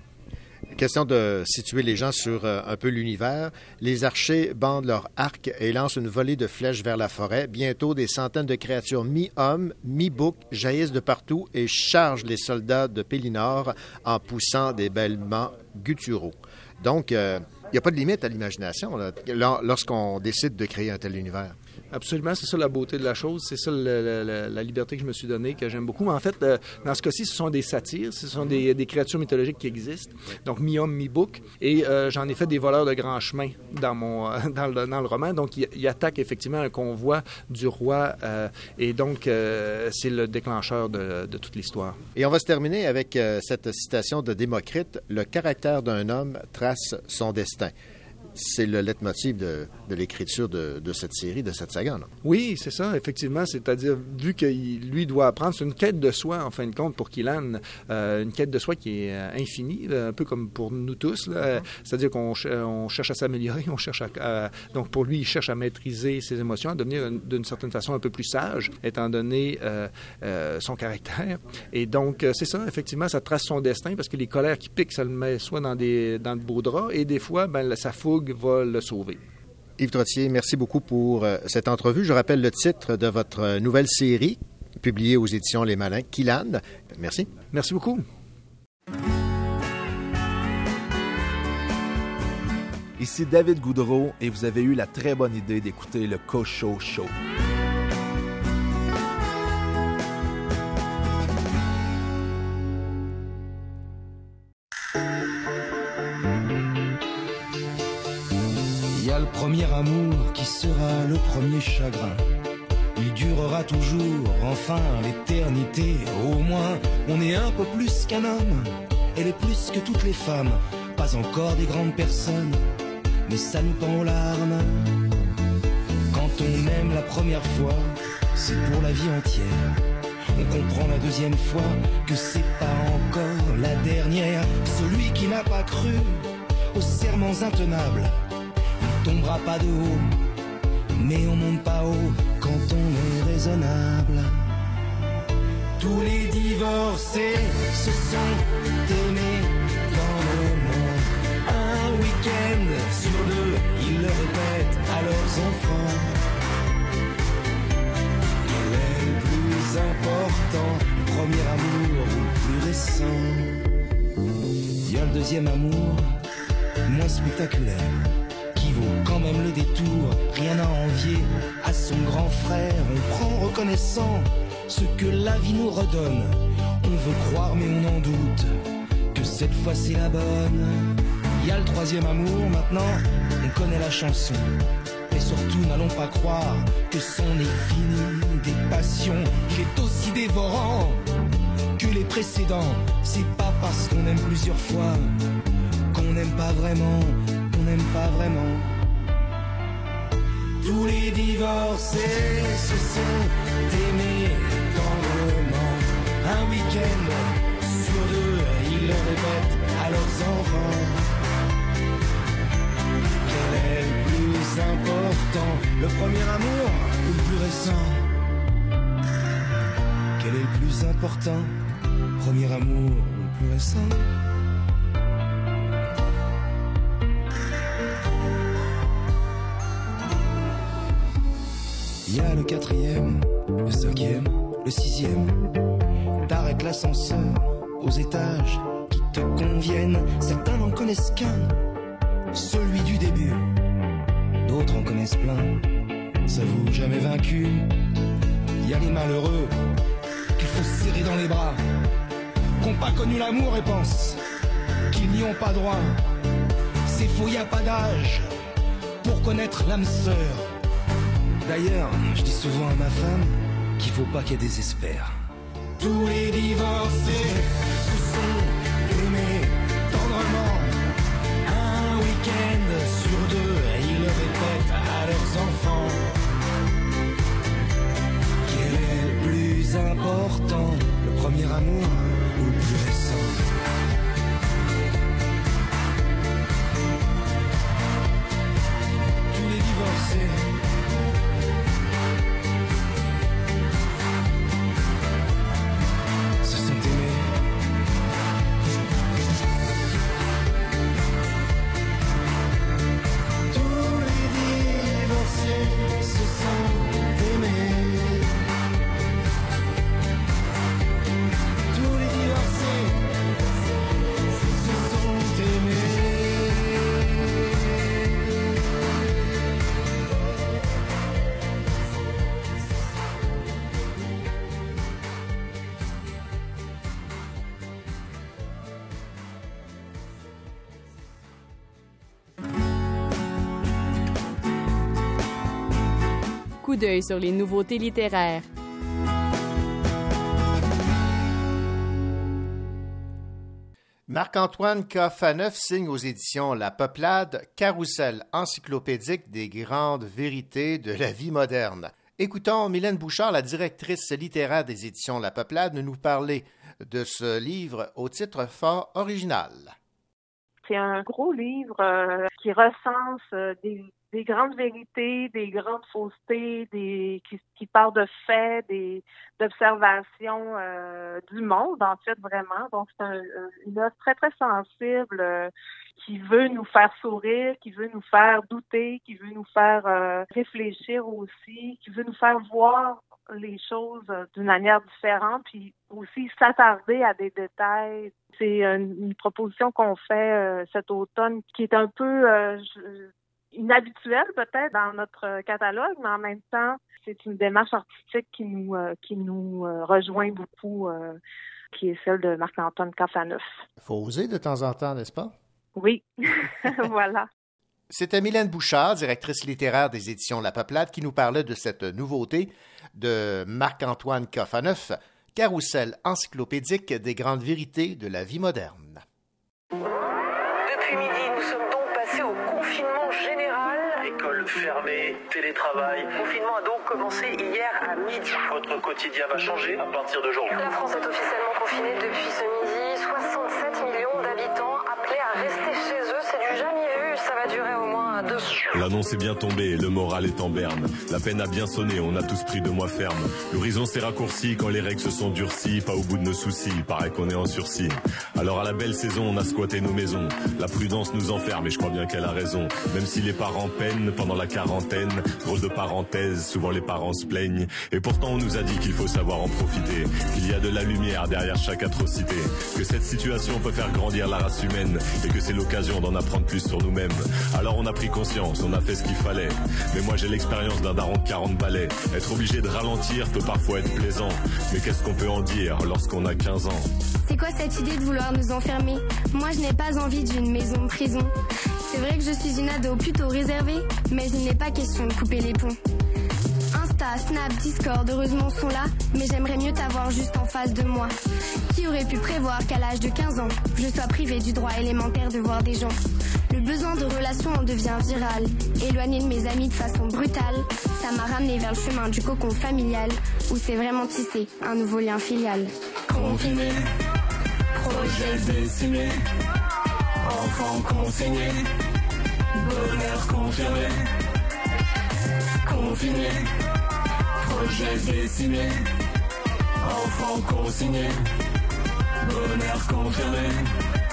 Question de situer les gens sur euh, un peu l'univers. Les archers bandent leur arc et lancent une volée de flèches vers la forêt. Bientôt, des centaines de créatures mi-hommes, mi-bouc jaillissent de partout et chargent les soldats de Pélinor en poussant des bêlements gutturaux. Donc, euh, il n'y a pas de limite à l'imagination lorsqu'on décide de créer un tel univers. Absolument, c'est ça la beauté de la chose, c'est ça la liberté que je me suis donnée, que j'aime beaucoup. En fait, euh, dans ce cas-ci, ce sont des satires, ce sont des, créatures mythologiques qui existent, donc mi-homme, mi-bouc. Et euh, j'en ai fait des voleurs de grands chemins dans, mon, euh, dans, le, roman. Donc, ils il attaquent effectivement un convoi du roi, et donc c'est le déclencheur de, toute l'histoire. Et on va se terminer avec cette citation de Démocrite Le caractère d'un homme trace son destin. C'est le leitmotiv de, de l'écriture de, de cette série, de cette saga. Oui, c'est ça, effectivement. C'est-à-dire, vu que lui doit apprendre, c'est une quête de soi, en fin de compte, pour Kylan, euh, une quête de soi qui est euh, infinie, un peu comme pour nous tous. Euh, C'est-à-dire qu'on on cherche à s'améliorer, on cherche à, Donc, pour lui, il cherche à maîtriser ses émotions, à devenir une- d'une certaine façon un peu plus sage, étant donné euh, euh, son caractère. Et donc, euh, c'est ça, effectivement, ça trace son destin, parce que les colères qui piquent, ça le met soit dans, des, dans de beaux draps, et des fois, ben, sa fougue va le sauver. Yves Trottier, merci beaucoup pour euh, cette entrevue. Je rappelle le titre de votre euh, nouvelle série, publiée aux éditions Les Malins, Kilan. Merci. Merci beaucoup. Ici David Goudreau et vous avez eu la très bonne idée d'écouter le Cocho Show. Premier amour qui sera le premier chagrin. Il durera toujours, enfin l'éternité. Au moins, on est un peu plus qu'un homme. Elle est plus que toutes les femmes. Pas encore des grandes personnes, mais ça nous pend aux larmes. Quand on aime la première fois, c'est pour la vie entière. On comprend la deuxième fois que c'est pas encore la dernière. Celui qui n'a pas cru aux serments intenables tombera pas de haut, mais on monte pas haut quand on est raisonnable. Tous les divorcés se sont aimés dans le monde. Un week-end sur deux, ils le répètent à leurs enfants. Quel est le plus important, le premier amour ou le plus récent y a le deuxième amour, moins spectaculaire, quand même le détour. Rien à envier à son grand frère. On prend reconnaissant ce que la vie nous redonne. On veut croire mais on en doute que cette fois c'est la bonne. Il y a le troisième amour maintenant, on connaît la chanson. Et surtout n'allons pas croire que c'en est fini des passions. Il est aussi dévorant que les précédents. C'est pas parce qu'on aime plusieurs fois qu'on n'aime pas vraiment, n'aime pas vraiment. Tous les divorcés se sont aimés monde. Un week-end sur deux, ils le répètent à leurs enfants. Quel est le plus important, le premier amour ou le plus récent? Quel est le plus important, premier amour ou le plus récent? Il y a le quatrième, le cinquième, le sixième. T'arrêtes l'ascenseur aux étages qui te conviennent. Certains n'en connaissent qu'un, celui du début. D'autres en connaissent plein, s'avouent jamais vaincus. Il y a les malheureux qu'il faut serrer dans les bras, qui n'ont pas connu l'amour et pensent qu'ils n'y ont pas droit. C'est faux, y a pas d'âge pour connaître l'âme sœur. D'ailleurs, je dis souvent à ma femme qu'il faut pas qu'elle désespère. Tous les divorcés se sont aimés tendrement. Un week-end sur deux, ils le répètent à leurs enfants. Quel est le plus important, le premier amour ou le plus récent? Coup d'œil sur les nouveautés littéraires. Marc-Antoine K. Faneuf signe aux éditions La Peuplade Carrousel encyclopédique des grandes vérités de la vie moderne. Écoutons Mylène Bouchard, la directrice littéraire des éditions La Peuplade, nous parler de ce livre au titre fort original. C'est un gros livre euh, qui recense euh, des, des grandes vérités, des grandes faussetés, des qui, qui parle de faits, des d'observations euh, du monde en fait vraiment. Donc c'est un- une œuvre très très sensible euh, qui veut nous faire sourire, qui veut nous faire douter, qui veut nous faire euh, réfléchir aussi, qui veut nous faire voir les choses d'une manière différente, puis aussi s'attarder à des détails. C'est une, proposition qu'on fait cet automne qui est un peu inhabituelle peut-être dans notre catalogue, mais en même temps, c'est une démarche artistique qui nous euh, qui nous euh, rejoint beaucoup, euh, qui est celle de Marc-Antoine Cafaneuf. Faut oser de temps en temps, n'est-ce pas? Oui, voilà. C'était Mylène Bouchard, directrice littéraire des éditions La Peuplade, qui nous parlait de cette nouveauté de Marc-Antoine Coffaneuf, Carrousel encyclopédique des grandes vérités de la vie moderne. Télétravail. Le confinement a donc commencé hier à midi. Votre quotidien va changer à partir d'aujourd'hui. La France est officiellement confinée depuis ce midi. 67 millions d'habitants appelés à rester chez eux. C'est du jamais vu. Ça va durer au moins L'annonce est bien tombée, le moral est en berne. La peine a bien sonné, on a tous pris deux mois ferme. L'horizon s'est raccourci quand les règles se sont durcies, pas au bout de nos soucis, paraît qu'on est en sursis. Alors à la belle saison, on a squatté nos maisons. La prudence nous enferme et je crois bien qu'elle a raison. Même si les parents peinent pendant la quarantaine, drôle de parenthèse, souvent les parents se plaignent. Et pourtant on nous a dit qu'il faut savoir en profiter, qu'il y a de la lumière derrière chaque atrocité, que cette situation peut faire grandir la race humaine et que c'est l'occasion d'en apprendre plus sur nous-mêmes. Alors on a pris conscience, on a fait ce qu'il fallait. Mais moi j'ai l'expérience d'un daron de 40 balais. Être obligé de ralentir peut parfois être plaisant. Mais qu'est-ce qu'on peut en dire lorsqu'on a 15 ans C'est quoi cette idée de vouloir nous enfermer Moi, je n'ai pas envie d'une maison prison. C'est vrai que je suis une ado plutôt réservée, mais il n'est pas question de couper les ponts. Insta, Snap, Discord, heureusement sont là, mais j'aimerais mieux t'avoir juste en face de moi. Qui aurait pu prévoir qu'à l'âge de 15 ans, je sois privée du droit élémentaire de voir des gens besoin de relation en devient viral. Éloigné de mes amis de façon brutale, ça m'a ramené vers le chemin du cocon familial, où c'est vraiment tissé un nouveau lien filial. Confiné, projet décimé, enfant consigné, bonheur confirmé. Confiné, projet décimé, enfant consigné, bonheur confirmé.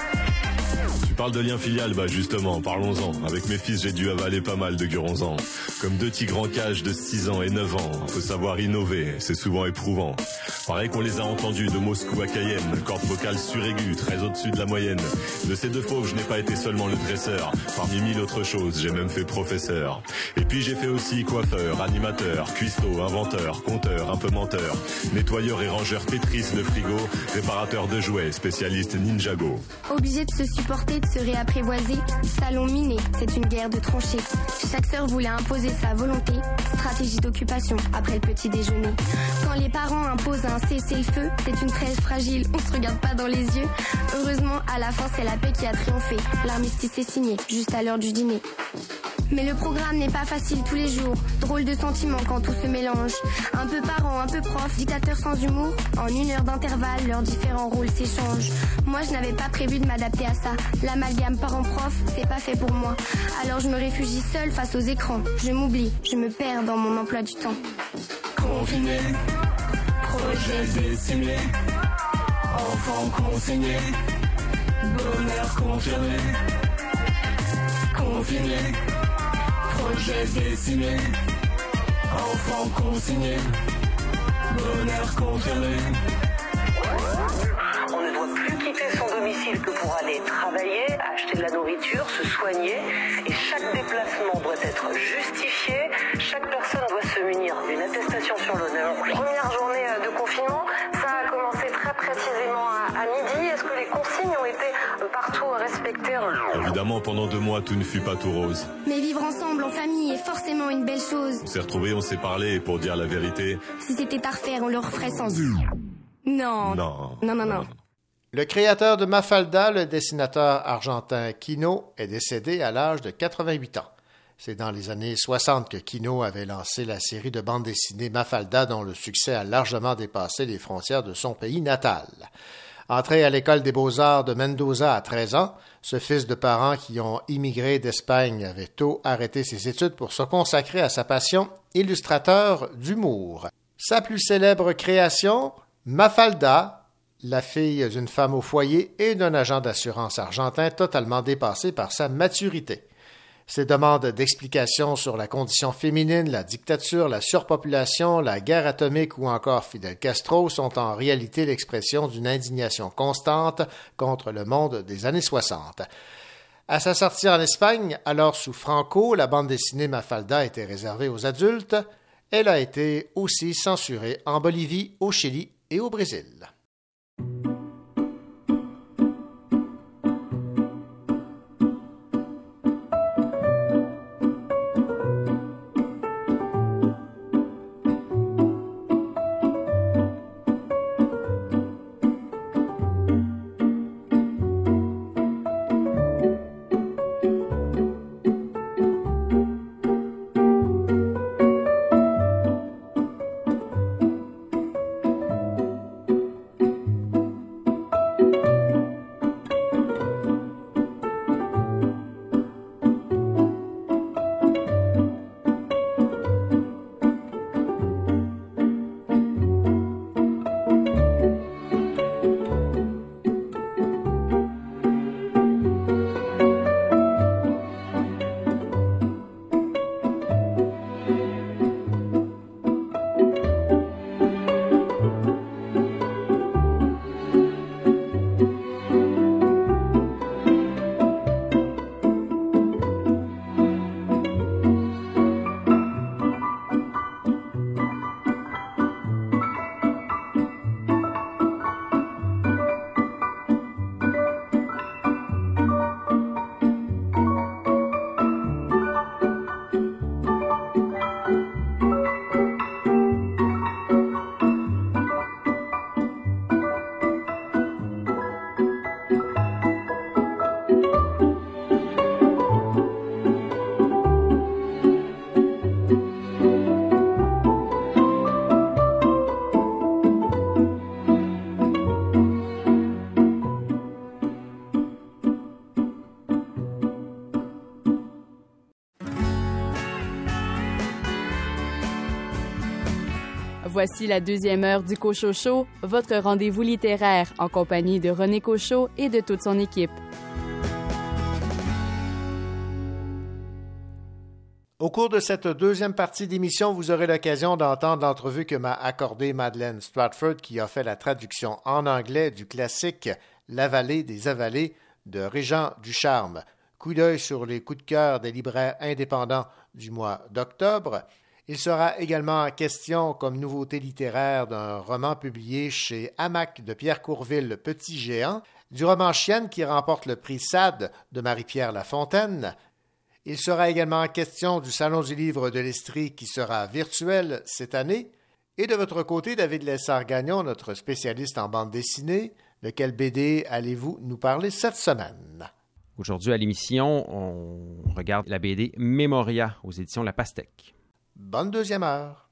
Tu parles de lien filial, bah justement, parlons-en. Avec mes fils, j'ai dû avaler pas mal de guronzans. Comme deux tigres en cage de 6 ans et 9 ans. Faut savoir innover, c'est souvent éprouvant. Pareil qu'on les a entendus de Moscou à Cayenne, corde vocale suraiguë, très au-dessus de la moyenne. De ces deux fauves, je n'ai pas été seulement le dresseur. Parmi mille autres choses, j'ai même fait professeur. Et puis j'ai fait aussi coiffeur, animateur, cuistot, inventeur, conteur, un peu menteur, nettoyeur et rangeur Tetris de frigo, réparateur de jouets, spécialiste Ninjago. Obligé de se supporter, se réapprivoiser. Salon miné, c'est une guerre de tranchées. Chaque sœur voulait imposer sa volonté. Stratégie d'occupation après le petit déjeuner. Quand les parents imposent un cessez-le-feu, c'est une trêve fragile, on se regarde pas dans les yeux. Heureusement, à la fin, c'est la paix qui a triomphé. L'armistice est signé, juste à l'heure du dîner. Mais le programme n'est pas facile tous les jours. Drôle de sentiment quand tout se mélange. Un peu parent, un peu prof, dictateur sans humour. En une heure d'intervalle, leurs différents rôles s'échangent. Moi, je n'avais pas prévu de m'adapter à ça. L'amalgame parent-prof, c'est pas fait pour moi. Alors je me réfugie seule face aux écrans. Je m'oublie, je me perds dans mon emploi du temps. Confiné, projet décimé, enfant consigné, bonheur confirmé. Confiné, projet décimé, enfant consigné, bonheur confirmé. Quitter son domicile que pour aller travailler, acheter de la nourriture, se soigner. Et chaque déplacement doit être justifié. Chaque personne doit se munir d'une attestation sur l'honneur. Première journée euh, de confinement, ça a commencé très précisément à, à midi. Est-ce que les consignes ont été euh, partout respectées Évidemment, pendant deux mois, tout ne fut pas tout rose. Mais vivre ensemble en famille est forcément une belle chose. On s'est retrouvés, on s'est parlé, et pour dire la vérité, Si c'était à refaire, on le referait sans Non. non. Non, non, non. Le créateur de Mafalda, le dessinateur argentin Kino, est décédé à l'âge de 88 ans. C'est dans les années 60 que Kino avait lancé la série de bandes dessinées Mafalda dont le succès a largement dépassé les frontières de son pays natal. Entré à l'école des beaux-arts de Mendoza à 13 ans, ce fils de parents qui ont immigré d'Espagne avait tôt arrêté ses études pour se consacrer à sa passion, illustrateur d'humour. Sa plus célèbre création, Mafalda, la fille d'une femme au foyer et d'un agent d'assurance argentin totalement dépassé par sa maturité. Ses demandes d'explications sur la condition féminine, la dictature, la surpopulation, la guerre atomique ou encore Fidel Castro sont en réalité l'expression d'une indignation constante contre le monde des années 60. À sa sortie en Espagne, alors sous Franco, la bande dessinée Mafalda était réservée aux adultes. Elle a été aussi censurée en Bolivie, au Chili et au Brésil. Voici la deuxième heure du Cochot Show, votre rendez-vous littéraire en compagnie de René Cochot et de toute son équipe. Au cours de cette deuxième partie d'émission, vous aurez l'occasion d'entendre l'entrevue que m'a accordée Madeleine Stratford, qui a fait la traduction en anglais du classique L'Avallée des avalées de Régent Ducharme. Coup d'œil sur les coups de cœur des libraires indépendants du mois d'octobre. Il sera également question comme nouveauté littéraire d'un roman publié chez Hamac de Pierre Courville, Petit Géant, du roman Chienne qui remporte le prix SAD de Marie-Pierre Lafontaine, il sera également question du Salon du livre de l'Estrie qui sera virtuel cette année. Et de votre côté, David Lessard-Gagnon, notre spécialiste en bande dessinée, de quel BD allez-vous nous parler cette semaine? Aujourd'hui à l'émission, on regarde la BD Memoria aux éditions La Pastèque. Bonne deuxième heure.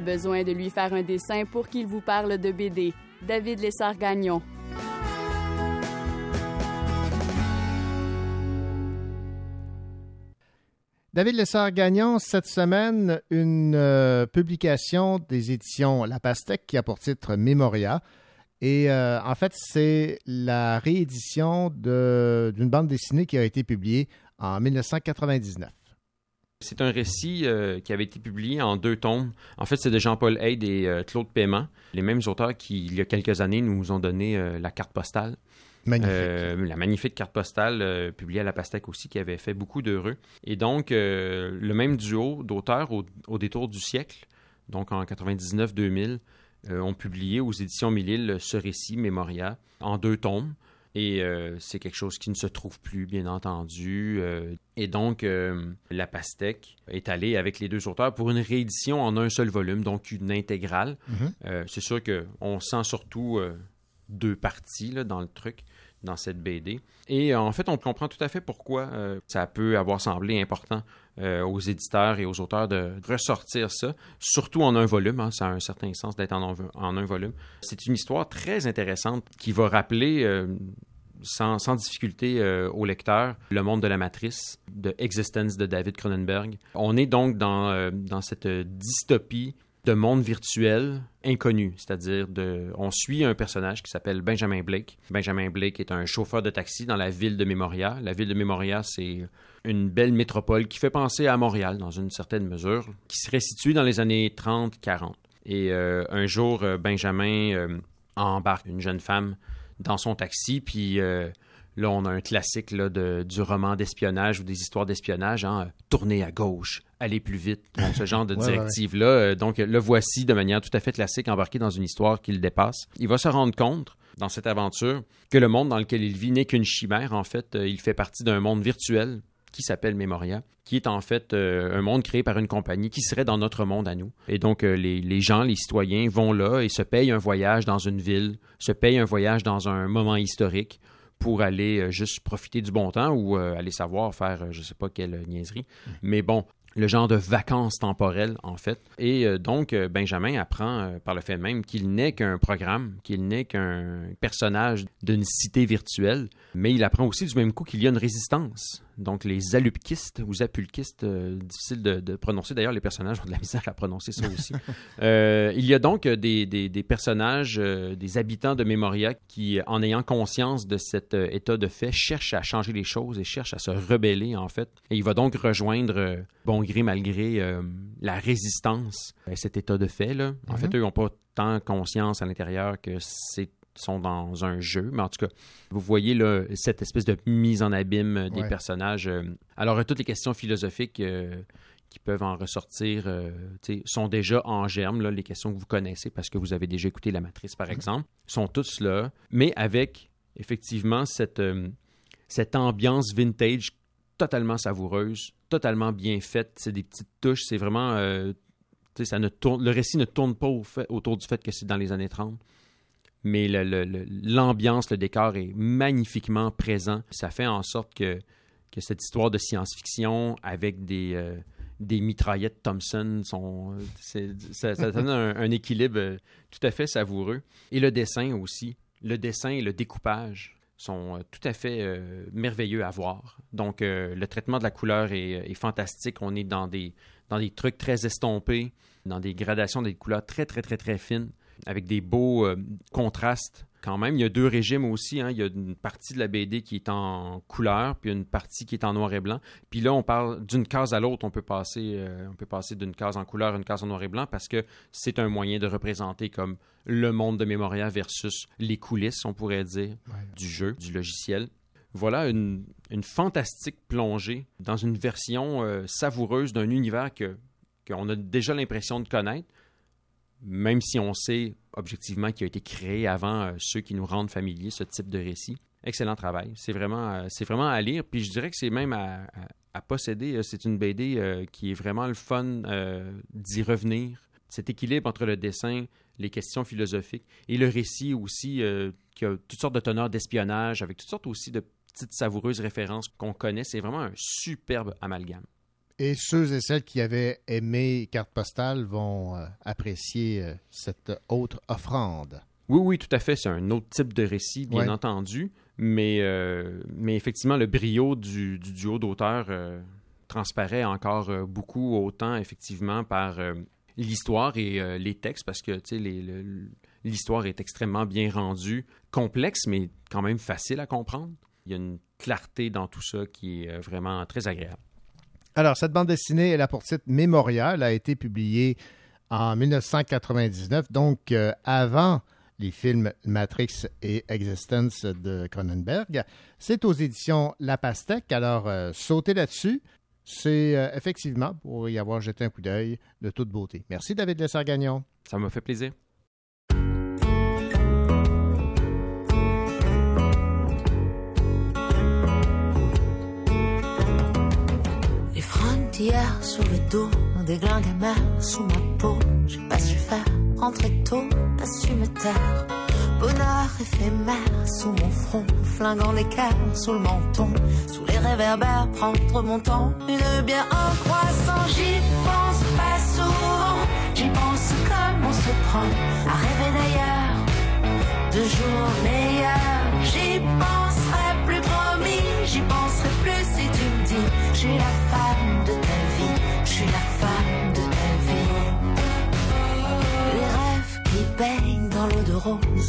Besoin de lui faire un dessin pour qu'il vous parle de BD. David Lessard-Gagnon. David Lessard-Gagnon, cette semaine, une euh, publication des éditions La Pastèque qui a pour titre Memoria. Et euh, en fait, c'est la réédition d'une bande dessinée qui a été publiée en 1999. C'est un récit euh, qui avait été publié en deux tomes. En fait, c'est de Jean-Paul Hayd et euh, Claude Paiement, les mêmes auteurs qui, il y a quelques années, nous ont donné euh, la carte postale. Magnifique. La magnifique carte postale publiée à la Pastèque aussi, qui avait fait beaucoup d'heureux. Et donc, le même duo d'auteurs au, au détour du siècle, donc en 99-2000, euh, ont publié aux éditions Mille ce récit, Mémoria, en deux tomes. Et euh, c'est quelque chose qui ne se trouve plus, bien entendu. Euh, et donc, euh, La Pastèque est allée avec les deux auteurs pour une réédition en un seul volume, donc une intégrale. Mhm. C'est sûr qu'on sent surtout deux parties là, dans le truc, dans cette BD. Et en fait, on comprend tout à fait pourquoi ça peut avoir semblé important aux éditeurs et aux auteurs de ressortir ça, surtout en un volume. hein. ça a un certain sens d'être en, un- en un volume. C'est une histoire très intéressante qui va rappeler euh, sans, difficulté euh, au lecteur le monde de la matrice de Existence de David Cronenberg. On est donc dans, euh, dans cette dystopie de monde virtuel inconnu, c'est-à-dire de, on suit un personnage qui s'appelle Benjamin Blake. Benjamin Blake est un chauffeur de taxi dans la ville de Memoria. La ville de Memoria, c'est une belle métropole qui fait penser à Montréal dans une certaine mesure, qui serait située dans les années 30-40. Et euh, un jour, Benjamin embarque une jeune femme dans son taxi, puis euh, là, on a un classique là, de, du roman d'espionnage ou des histoires d'espionnage, hein, tourner à gauche, aller plus vite, donc ce genre de Ouais, ouais, ouais. directive-là. Euh, Donc, le voici de manière tout à fait classique, embarqué dans une histoire qui le dépasse. Il va se rendre compte, dans cette aventure, que le monde dans lequel il vit n'est qu'une chimère. En fait, Euh, il fait partie d'un monde virtuel qui s'appelle Memoria, qui est en fait euh, un monde créé par une compagnie qui serait dans notre monde à nous. Et donc, euh, les, les gens, les citoyens vont là et se payent un voyage dans une ville, se payent un voyage dans un moment historique pour aller euh, juste profiter du bon temps ou aller savoir faire je sais pas quelle niaiserie. Mais bon, le genre de vacances temporelles, en fait. Et euh, donc, euh, Benjamin apprend euh, par le fait même qu'il n'est qu'un programme, qu'il n'est qu'un personnage d'une cité virtuelle, mais il apprend aussi du même coup qu'il y a une résistance. Donc, les alupkistes ou zapulkistes, euh, difficile de, de prononcer. D'ailleurs, les personnages ont de la misère à prononcer ça aussi. Euh, il y a donc euh, des, des- des personnages, des habitants de Memoria qui, en ayant conscience de cet état de fait, cherchent à changer les choses et cherchent à se rebeller, en fait. Et il va donc rejoindre, bon gré mal gré, euh, la résistance à cet état de fait. Là. En Mhm. fait, eux n'ont pas tant conscience à l'intérieur que c'est sont dans un jeu, mais en tout cas, vous voyez là, cette espèce de mise en abîme des Ouais. personnages. euh. Alors, toutes les questions philosophiques euh, qui peuvent en ressortir euh, sont déjà en germe, là, les questions que vous connaissez parce que vous avez déjà écouté La Matrice, par exemple, sont tous là, mais avec effectivement cette, euh, cette ambiance vintage totalement savoureuse, totalement bien faite. C'est des petites touches, c'est vraiment... euh, ça ne tourne, le récit ne tourne pas au fait- autour du fait que c'est dans les années 30 mais l'ambiance, le, décor est magnifiquement présent. Ça fait en sorte que, cette histoire de science-fiction avec des, euh, mitraillettes Thompson, ça, donne un, équilibre euh, tout à fait savoureux. Et le dessin aussi. Le dessin et le découpage sont euh, tout à fait euh, merveilleux à voir. Donc, le traitement de la couleur est, fantastique. On est dans des trucs très estompés, dans des gradations des couleurs très, très, très, très fines avec des beaux euh, contrastes quand même. Il y a deux régimes aussi. hein. Il y a une partie de la BD qui est en couleur, puis une partie qui est en noir et blanc. Puis là, on parle d'une case à l'autre. On peut passer, euh, on peut passer d'une case en couleur à une case en noir et blanc parce que c'est un moyen de représenter comme le monde de Memoria versus les coulisses, on pourrait dire, du jeu, du logiciel. Voilà une, une fantastique plongée dans une version euh, savoureuse d'un univers que qu'on a déjà l'impression de connaître, même si on sait objectivement qu'il a été créé avant euh, ceux qui nous rendent familiers ce type de récit. Excellent travail. C'est vraiment, euh, vraiment à lire. Puis je dirais que c'est même à, posséder. Euh, C'est une BD qui est vraiment le fun d'y revenir. Cet équilibre entre le dessin, les questions philosophiques et le récit aussi, qui a toutes sortes de teneurs d'espionnage, avec toutes sortes aussi de petites savoureuses références qu'on connaît. C'est vraiment un superbe amalgame. Et ceux et celles qui avaient aimé Carte Postale vont euh, apprécier euh, cette autre offrande. Oui, oui, tout à fait. C'est un autre type de récit, bien Ouais. entendu. Mais, euh, mais effectivement, le brio du, du duo d'auteurs euh, transparaît encore euh, beaucoup, autant effectivement par l'histoire et les textes, parce que l'histoire est extrêmement bien rendue, complexe, mais quand même facile à comprendre. Il y a une clarté dans tout ça qui est vraiment très agréable. Alors, cette bande dessinée, elle a pour titre Mémorial, a été publiée en 1999, donc euh, avant les films Matrix et Existence de Cronenberg. C'est aux éditions La Pastèque, alors euh, sautez là-dessus. C'est euh, effectivement, pour y avoir jeté un coup d'œil, de toute beauté. Merci David Lessard-Gagnon. Ça m'a fait plaisir. Hier sur le dos, des glingues sous ma peau. J'ai pas su faire rentrer tôt, pas su me taire. Bonheur éphémère sous mon front, flinguant cœurs sous le menton, sous les réverbères, prendre mon temps, une bière en croissant. J'y pense pas souvent, j'y pense comme on se prend à rêver d'ailleurs, de jours meilleurs. J'y penserai plus promis, j'y penserai plus si tu me dis, suis la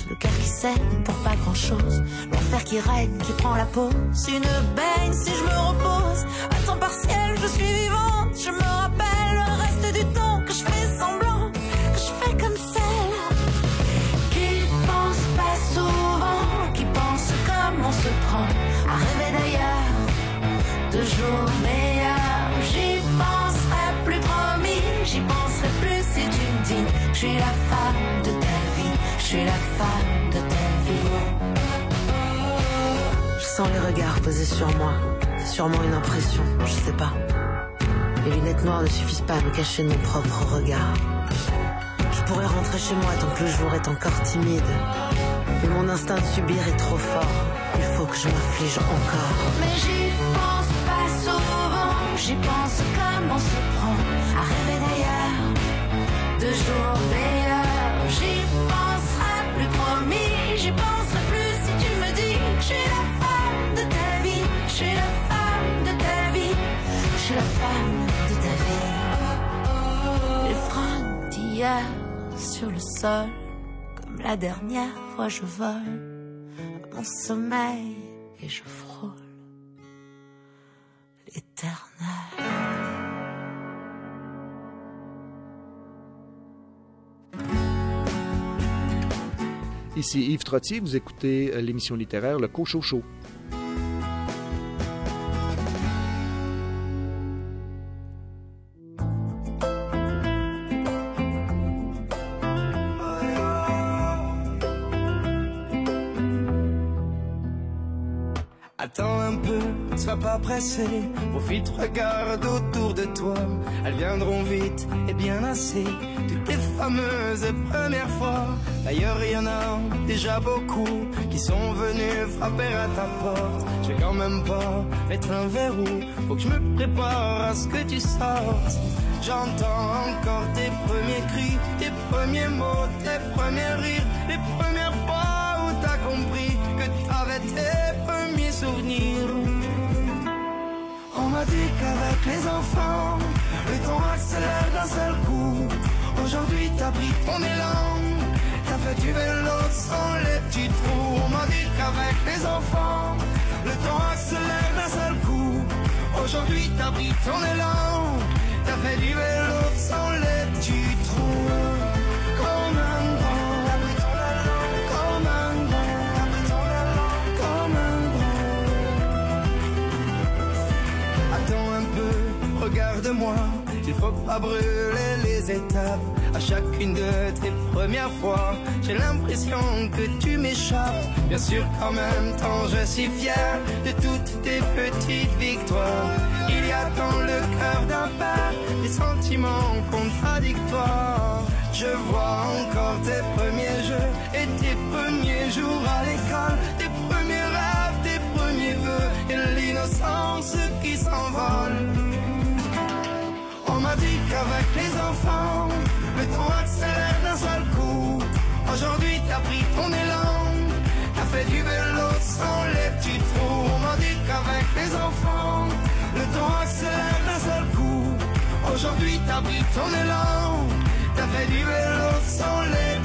le cœur qui saigne pour pas grand chose, l'enfer qui règne, qui prend la pause, une baigne si je me repose, à temps partiel je suis vivante, je me rappelle le reste du temps que je fais semblant, que je fais comme celle qui pense pas souvent, qui pense comme on se prend. À rêver d'ailleurs, de jours meilleurs. J'y penserai plus promis, j'y penserai plus si tu me dis, je suis la femme de ta vie, je suis la les regards posés sur moi, c'est sûrement une impression, je sais pas. Les lunettes noires ne suffisent pas à me cacher de mon propre regard. Je pourrais rentrer chez moi tant que le jour est encore timide. Mais mon instinct de subir est trop fort. Il faut que je m'afflige encore. Mais j'y pense pas souvent. J'y pense comme on se prend à rêver d'ailleurs. De jours meilleurs. Sur le sol. Comme la dernière fois je vole mon sommeil et je frôle l'éternel. Ici Yves Trottier, vous écoutez euh, l'émission littéraire Le Cochot Attends un peu, sois pas pressé, profite, regarde autour de toi. Elles viendront vite et bien assez, toutes tes fameuses premières fois. D'ailleurs, il y en a déjà beaucoup qui sont venus frapper à ta porte. Je vais quand même pas mettre un verrou, faut que je me prépare à ce que tu sortes. J'entends encore tes premiers cris, tes premiers mots, tes premiers rires, les premières fois où t'as compris t'avais tes premiers souvenirs. On m'a dit qu'avec les enfants, le temps accélère d'un seul coup. Aujourd'hui t'as pris ton élan, t'as fait du vélo sans les petits trous. On m'a dit qu'avec les enfants, le temps accélère d'un seul coup. Aujourd'hui t'as pris ton élan, t'as fait du vélo sans les petits trous. Peu, regarde-moi, il faut pas brûler les étapes. À chacune de tes premières fois, j'ai l'impression que tu m'échappes. Bien sûr qu'en même temps, je suis fier de toutes tes petites victoires. Il y a dans le cœur d'un père des sentiments contradictoires. Je vois encore tes premiers jeux et tes premiers jours à l'école, tes premiers rêves, tes premiers vœux et l'innocence qui s'envole. Qu'avec les enfants, le temps accélère d'un seul coup. Aujourd'hui, t'as pris ton élan, t'as fait du vélo sans les petits trous. On m'a dit qu'avec les enfants, le temps accélère d'un seul coup. Aujourd'hui, t'as pris ton élan, t'as fait du vélo sans les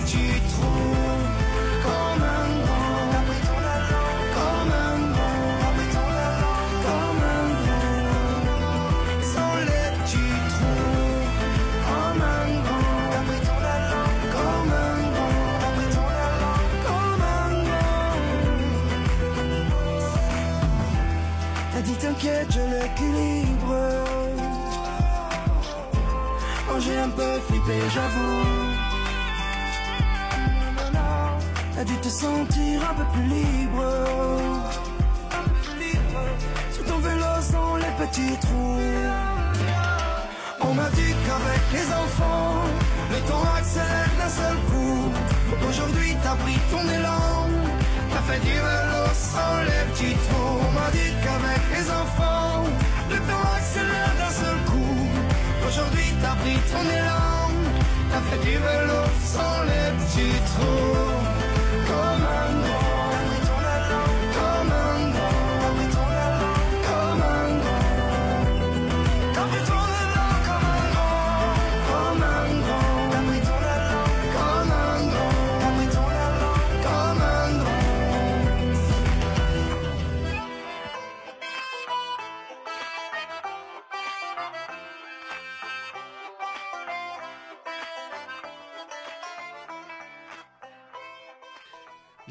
Je l'équilibre. J'ai un peu flippé, j'avoue. T'as dû te sentir un peu plus libre. Sur ton vélo sans les petits trous. On m'a dit qu'avec les enfants, le temps accélère d'un seul coup. Aujourd'hui t'as pris ton élan, fait du vélo sans les petits trous. On m'a dit qu'avec les enfants, le temps accélère d'un seul coup. Aujourd'hui t'as pris ton élan, t'as fait du vélo sans les petits trous. Comme un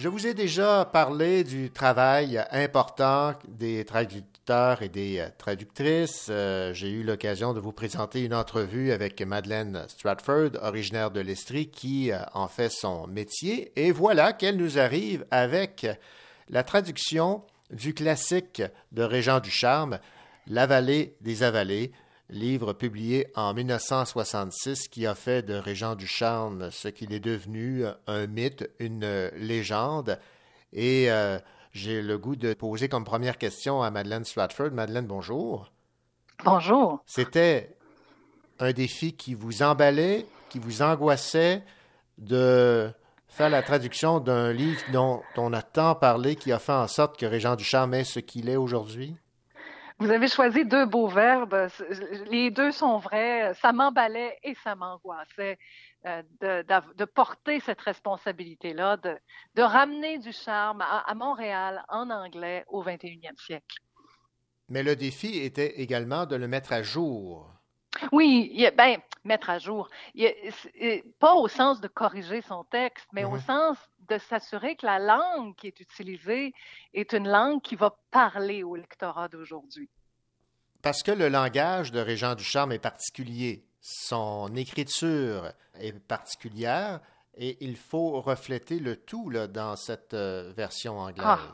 Je vous ai déjà parlé du travail important des traducteurs et des euh, traductrices. Euh, J'ai eu l'occasion de vous présenter une entrevue avec Madeleine Stratford, originaire de l'Estrie, qui euh, en fait son métier. Et voilà qu'elle nous arrive avec la traduction du classique de Régent Ducharme, La vallée des avalées, livre publié en 1966 qui a fait de Régent Ducharme ce qu'il est devenu, un mythe, une légende. Et euh, j'ai le goût de poser comme première question à Madeleine Stratford. Madeleine, bonjour. Bonjour. C'était un défi qui vous emballait, qui vous angoissait de faire la traduction d'un livre dont on a tant parlé, qui a fait en sorte que Régent Ducharme est ce qu'il est aujourd'hui? Vous avez choisi deux beaux verbes. Les deux sont vrais. Ça m'emballait et ça m'angoissait euh, de, de porter cette responsabilité-là, de, de ramener du charme à, à Montréal en anglais au 21e siècle. Mais le défi était également de le mettre à jour. Oui, ben, mettre à jour. Pas au sens de corriger son texte, mais au Mhm. sens de s'assurer que la langue qui est utilisée est une langue qui va parler au lectorat d'aujourd'hui. Parce que le langage de Régent Ducharme est particulier, son écriture est particulière et il faut refléter le tout là, dans cette euh, version anglaise. Ah.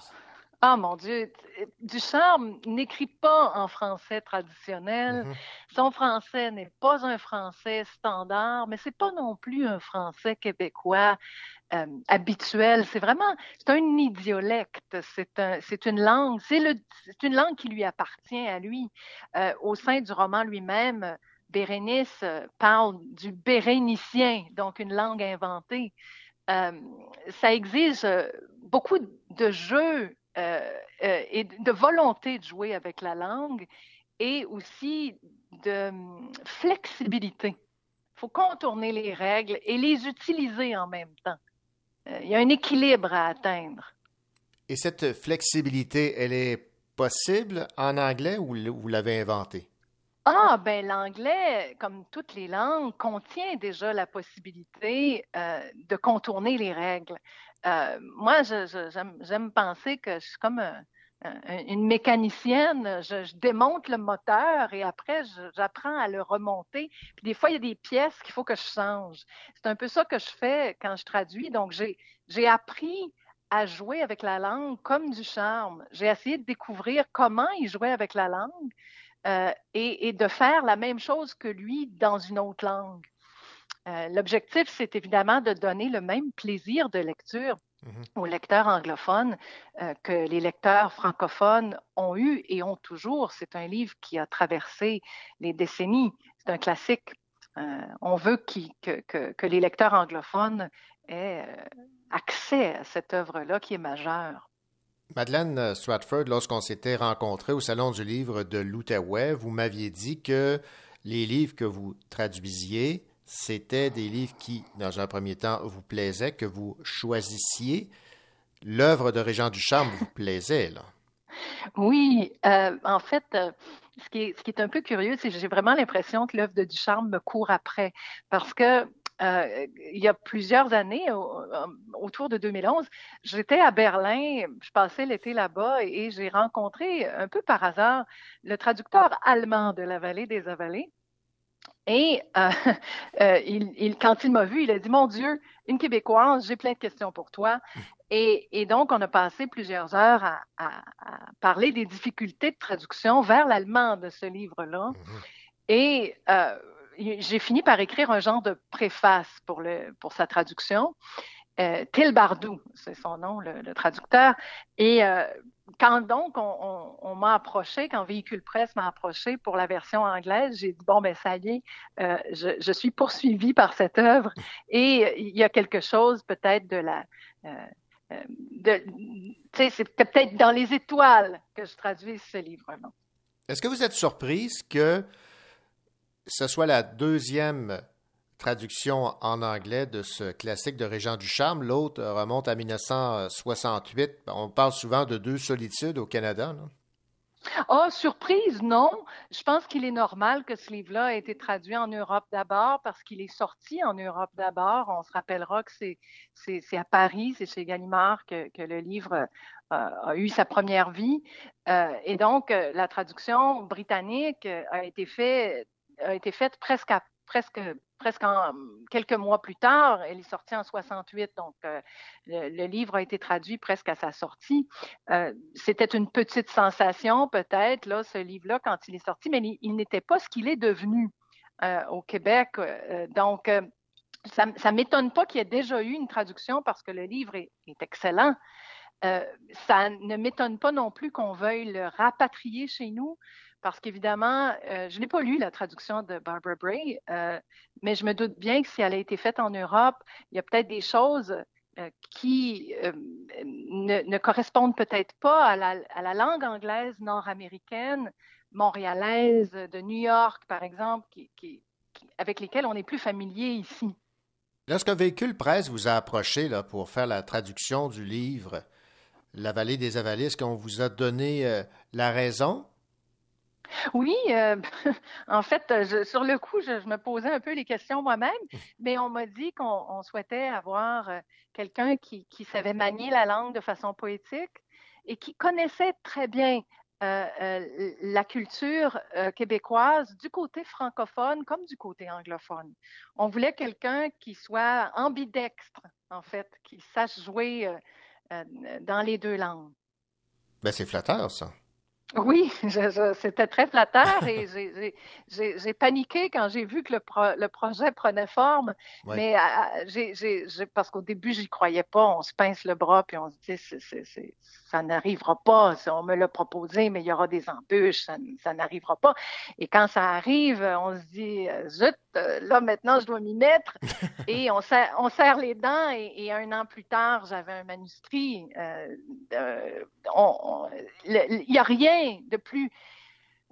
Ah mon Dieu, Ducharme n'écrit pas en français traditionnel. Mhm. Son français n'est pas un français standard, mais c'est pas non plus un français québécois euh, habituel. C'est vraiment, c'est un idiolecte. C'est un, c'est une langue, c'est le, c'est une langue qui lui appartient à lui. Euh, au sein du roman lui-même, Bérénice euh, parle du bérénicien, donc une langue inventée. Ça exige beaucoup de euh, et de volonté de jouer avec la langue et aussi de hum, flexibilité. Il faut contourner les règles et les utiliser en même temps. Euh, il y a un équilibre à atteindre. Et cette flexibilité, elle est possible en anglais ou vous l'avez inventée? Ah, ben l'anglais, comme toutes les langues, contient déjà la possibilité euh, de contourner les règles. Euh, moi, j'aime penser que je suis comme un- une mécanicienne. Je, démonte le moteur et après, j'apprends à le remonter. Puis des fois, il y a des pièces qu'il faut que je change. C'est un peu ça que je fais quand je traduis. Donc, j'ai appris à jouer avec la langue comme du charme. J'ai essayé de découvrir comment il jouait avec la langue euh, et, et de faire la même chose que lui dans une autre langue. Euh, L'objectif, c'est évidemment de donner le même plaisir de lecture aux lecteurs anglophones euh, que les lecteurs francophones ont eu et ont toujours. C'est un livre qui a traversé les décennies. C'est un classique. Euh, on veut que- que les lecteurs anglophones aient euh, accès à cette œuvre-là qui est majeure. Madeleine Stratford, lorsqu'on s'était rencontrés au Salon du livre de l'Outaouais, vous m'aviez dit que les livres que vous traduisiez, c'était des livres qui, dans un premier temps, vous plaisaient, que vous choisissiez. L'œuvre de Régent Ducharme vous plaisait, là. Oui, euh, en fait, euh, ce qui est, un peu curieux, c'est que j'ai vraiment l'impression que l'œuvre de Ducharme me court après. Parce que euh, il y a plusieurs années, au- autour de 2011, j'étais à Berlin, je passais l'été là-bas et j'ai rencontré un peu par hasard le traducteur allemand de La Vallée des Avalées. Et euh, euh, il, il- quand il m'a vu, il a dit, Mon Dieu, une Québécoise, j'ai plein de questions pour toi. Et, et donc, on a passé plusieurs heures à, à- à parler des difficultés de traduction vers l'allemand de ce livre-là. Et euh, j'ai fini par écrire un genre de préface pour, le, pour sa traduction. Euh, Till Bardou, c'est son nom, le, traducteur. Et euh, quand donc on, m'a approché, quand Véhicule Presse m'a approché pour la version anglaise, j'ai dit bon ben ça y est, euh, je, suis poursuivie par cette œuvre et il y a quelque chose peut-être de la de, c'est peut-être dans les étoiles que je traduis ce livre-là. Est-ce que vous êtes surprise que ce soit la deuxième traduction en anglais de ce classique de Régent Ducharme. L'autre remonte à 1968. On parle souvent de deux solitudes au Canada. Oh, surprise, non. Je pense qu'il est normal que ce livre-là ait été traduit en Europe d'abord parce qu'il est sorti en Europe d'abord. On se rappellera que c'est à Paris, c'est chez Gallimard que, le livre euh, a eu sa première vie. Euh, et donc, euh, la traduction britannique a été, fait, a été faite presque à presque, presque en, quelques mois plus tard. Elle est sortie en 68, donc euh, le, livre a été traduit presque à sa sortie. Euh, c'était une petite sensation, peut-être, là, ce livre-là, quand il est sorti, mais il, n'était pas ce qu'il est devenu euh, au Québec. donc, ça ne m'étonne pas qu'il y ait déjà eu une traduction parce que le livre est excellent. ça ne m'étonne pas non plus qu'on veuille le rapatrier chez nous parce qu'évidemment, euh, je n'ai pas lu la traduction de Barbara Bray, euh, mais je me doute bien que si elle a été faite en Europe, il y a peut-être des choses euh, qui ne, correspondent peut-être pas à la, langue anglaise nord-américaine, montréalaise, de New York, par exemple, avec lesquelles on est plus familier ici. Lorsqu'un véhicule presse vous a approché là, pour faire la traduction du livre La vallée des est-ce qu'on vous a donné la raison? Oui, euh, en fait, sur le coup, je, me posais un peu les questions moi-même, mais on m'a dit qu'on souhaitait avoir euh, quelqu'un qui, savait manier la langue de façon poétique et qui connaissait très bien euh, la culture québécoise du côté francophone comme du côté anglophone. On voulait quelqu'un qui soit ambidextre, en fait, qui sache jouer dans les deux langues. Ben, c'est flatteur, ça. Oui, c'était très flatteur et j'ai paniqué quand j'ai vu que le, le, projet prenait forme. Mais j'ai parce qu'au début, j'y croyais pas. On se pince le bras puis on se dit, c'est ça n'arrivera pas. On me l'a proposé, mais il y aura des embûches, ça, n'arrivera pas. Et quand ça arrive, on se dit, zut, là maintenant, je dois m'y mettre. et on serre, on serre les dents. Et, un an plus tard, j'avais un manuscrit. Euh, il n'y a rien de plus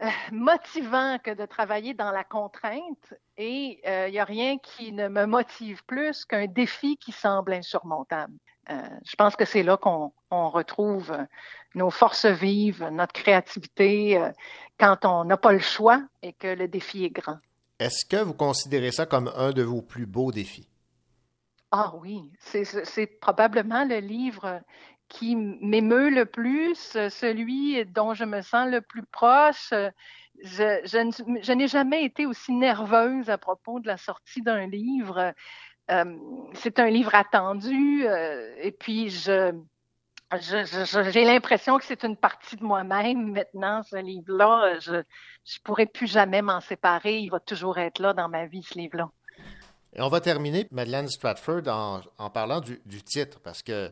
euh, motivant que de travailler dans la contrainte et il euh, n'y a rien qui ne me motive plus qu'un défi qui semble insurmontable. Euh, je pense que c'est là qu'on retrouve nos forces vives, notre créativité, quand on n'a pas le choix et que le défi est grand. Est-ce que vous considérez ça comme un de vos plus beaux défis? Ah oui, c'est probablement le livre qui m'émeut le plus, celui dont je me sens le plus proche. Je, je, n'ai jamais été aussi nerveuse à propos de la sortie d'un livre. Euh, c'est un livre attendu euh, et puis je, j'ai l'impression que c'est une partie de moi-même maintenant, ce livre-là. Je ne pourrai plus jamais m'en séparer. Il va toujours être là dans ma vie, ce livre-là. Et on va terminer, Madeleine Stratford, en, en parlant du, du, titre, parce que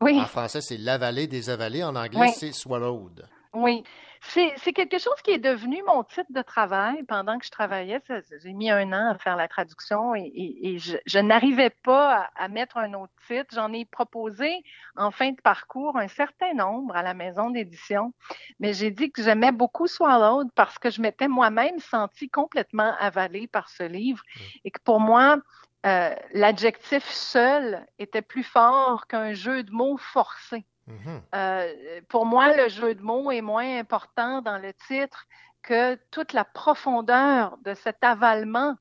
en français, c'est La vallée des avalées. En anglais, c'est Swallowed. Oui. C'est quelque chose qui est devenu mon titre de travail pendant que je travaillais. J'ai mis un an à faire la traduction et, je, n'arrivais pas à, mettre un autre titre. J'en ai proposé en fin de parcours un certain nombre à la maison d'édition, mais j'ai dit que j'aimais beaucoup Swallowed parce que je m'étais moi-même sentie complètement avalée par ce livre et que pour moi, euh, l'adjectif seul était plus fort qu'un jeu de mots forcé. Mhm. Euh, pour moi, le jeu de mots est moins important dans le titre que toute la profondeur de cet avalement,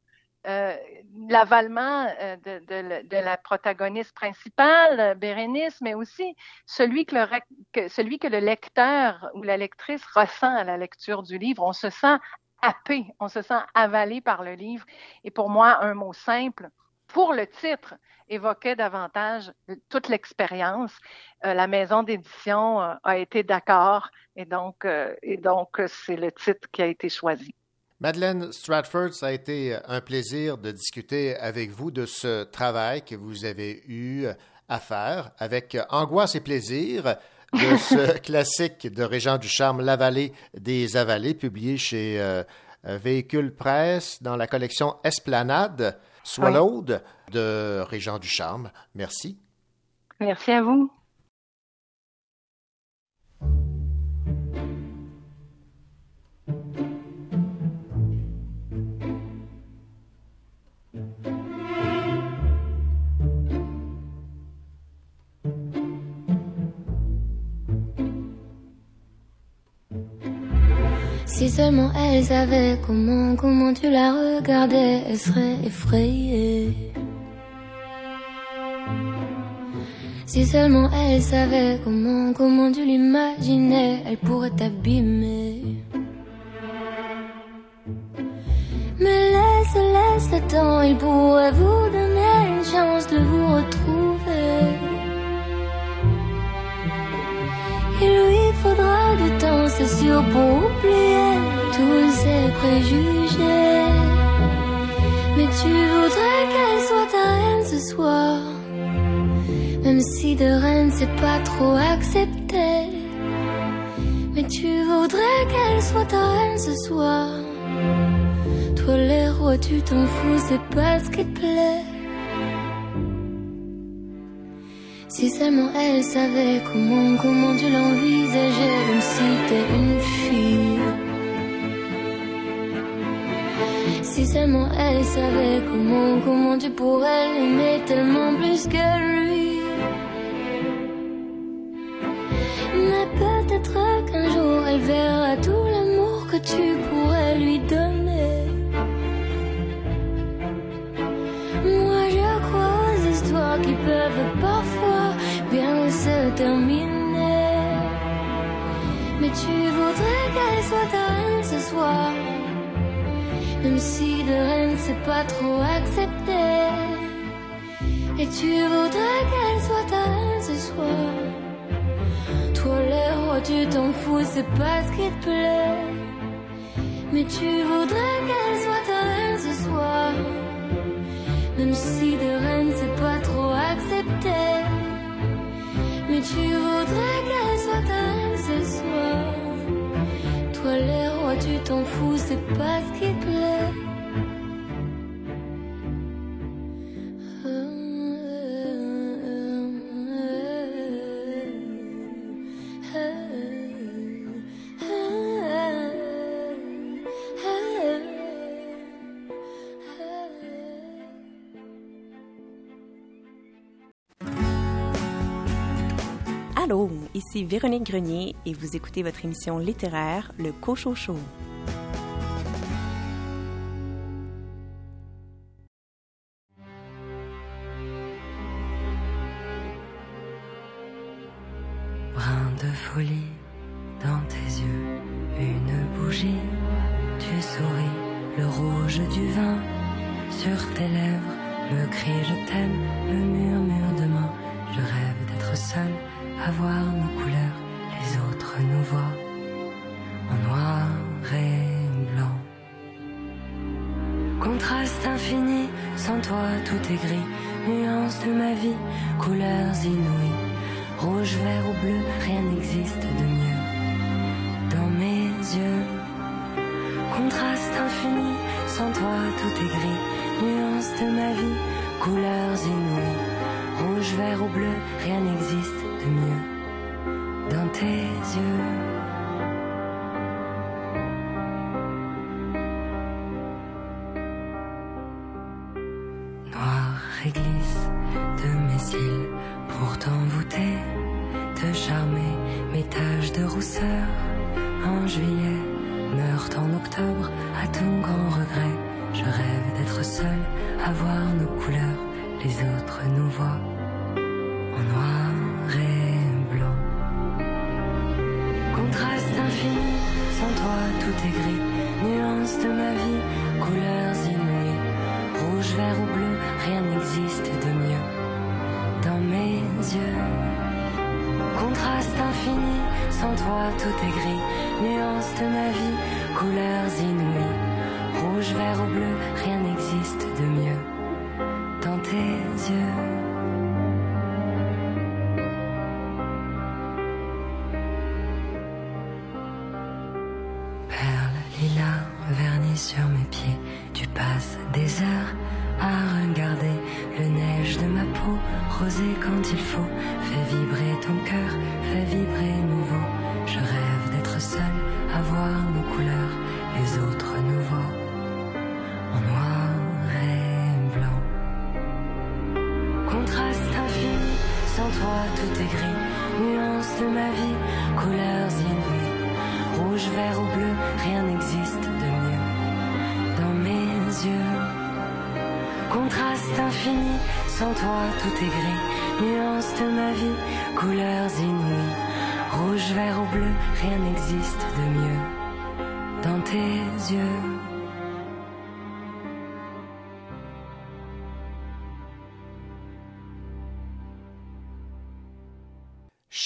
euh, l'avalement de, la protagoniste principale, Bérénice, mais aussi celui que, le, celui que le lecteur ou la lectrice ressent à la lecture du livre. On se sent happé, on se sent avalé par le livre. Et pour moi, un mot simple, pour le titre, évoquait davantage toute l'expérience. Euh, la maison d'édition euh, a été d'accord et donc, euh, et donc c'est le titre qui a été choisi. Madeleine Stratford, ça a été un plaisir de discuter avec vous de ce travail que vous avez eu à faire avec angoisse et plaisir de ce classique de Régent Ducharme, La vallée des avalées, publié chez Véhicule Presse dans la collection Esplanade, Swallowed de Régent Ducharme. Merci. Merci à vous. Si seulement elle savait comment, comment tu la regardais, elle serait effrayée. Si seulement elle savait comment, comment tu l'imaginais, elle pourrait t'abîmer. Mais laisse, laisse le temps, il pourrait vous donner une chance de vous retrouver. Du temps, c'est sûr, pour oublier tous ses préjugés. Mais tu voudrais qu'elle soit ta reine ce soir. Même si de reine c'est pas trop accepté. Mais tu voudrais qu'elle soit ta reine ce soir. Toi les rois tu t'en fous, c'est pas ce qui te plaît. Si seulement elle savait comment, comment tu l'envisageais, comme si t'es une fille. Si seulement elle savait comment, comment tu pourrais l'aimer tellement plus que lui. Mais peut-être qu'un jour elle verra tout l'amour que tu pourrais lui donner. Moi je crois aux histoires qui peuvent parfois se terminer. Mais tu voudrais qu'elle soit ta reine ce soir. Même si de reine c'est pas trop accepté. Et tu voudrais qu'elle soit ta reine ce soir. Toi les rois tu t'en fous, c'est pas ce qui te plaît. Mais tu voudrais qu'elle soit ta reine ce soir. Même si de reine c'est pas trop accepté. Tu voudrais qu'elle soit ta ce soir? Toi les rois tu t'en fous, c'est pas ce qui te plaît. Ici Véronique Grenier et vous écoutez votre émission littéraire, Le Cochon Show. Brin de folie dans tes yeux, une bougie, tu souris, le rouge du vin sur tes lèvres, me crie je t'aime, le murmure de main, je rêve d'être seul, à voir nos couleurs, les autres nous voient en noir et blanc. Contraste infini, sans toi tout est gris, nuances de ma vie, couleurs inouïes. Rouge, vert ou bleu, rien n'existe de mieux. Dans mes yeux, contraste infini, sans toi tout est gris. Nuances de ma vie, couleurs inouïes. Rouge, vert ou bleu, rien n'existe de mieux. Dans tes yeux.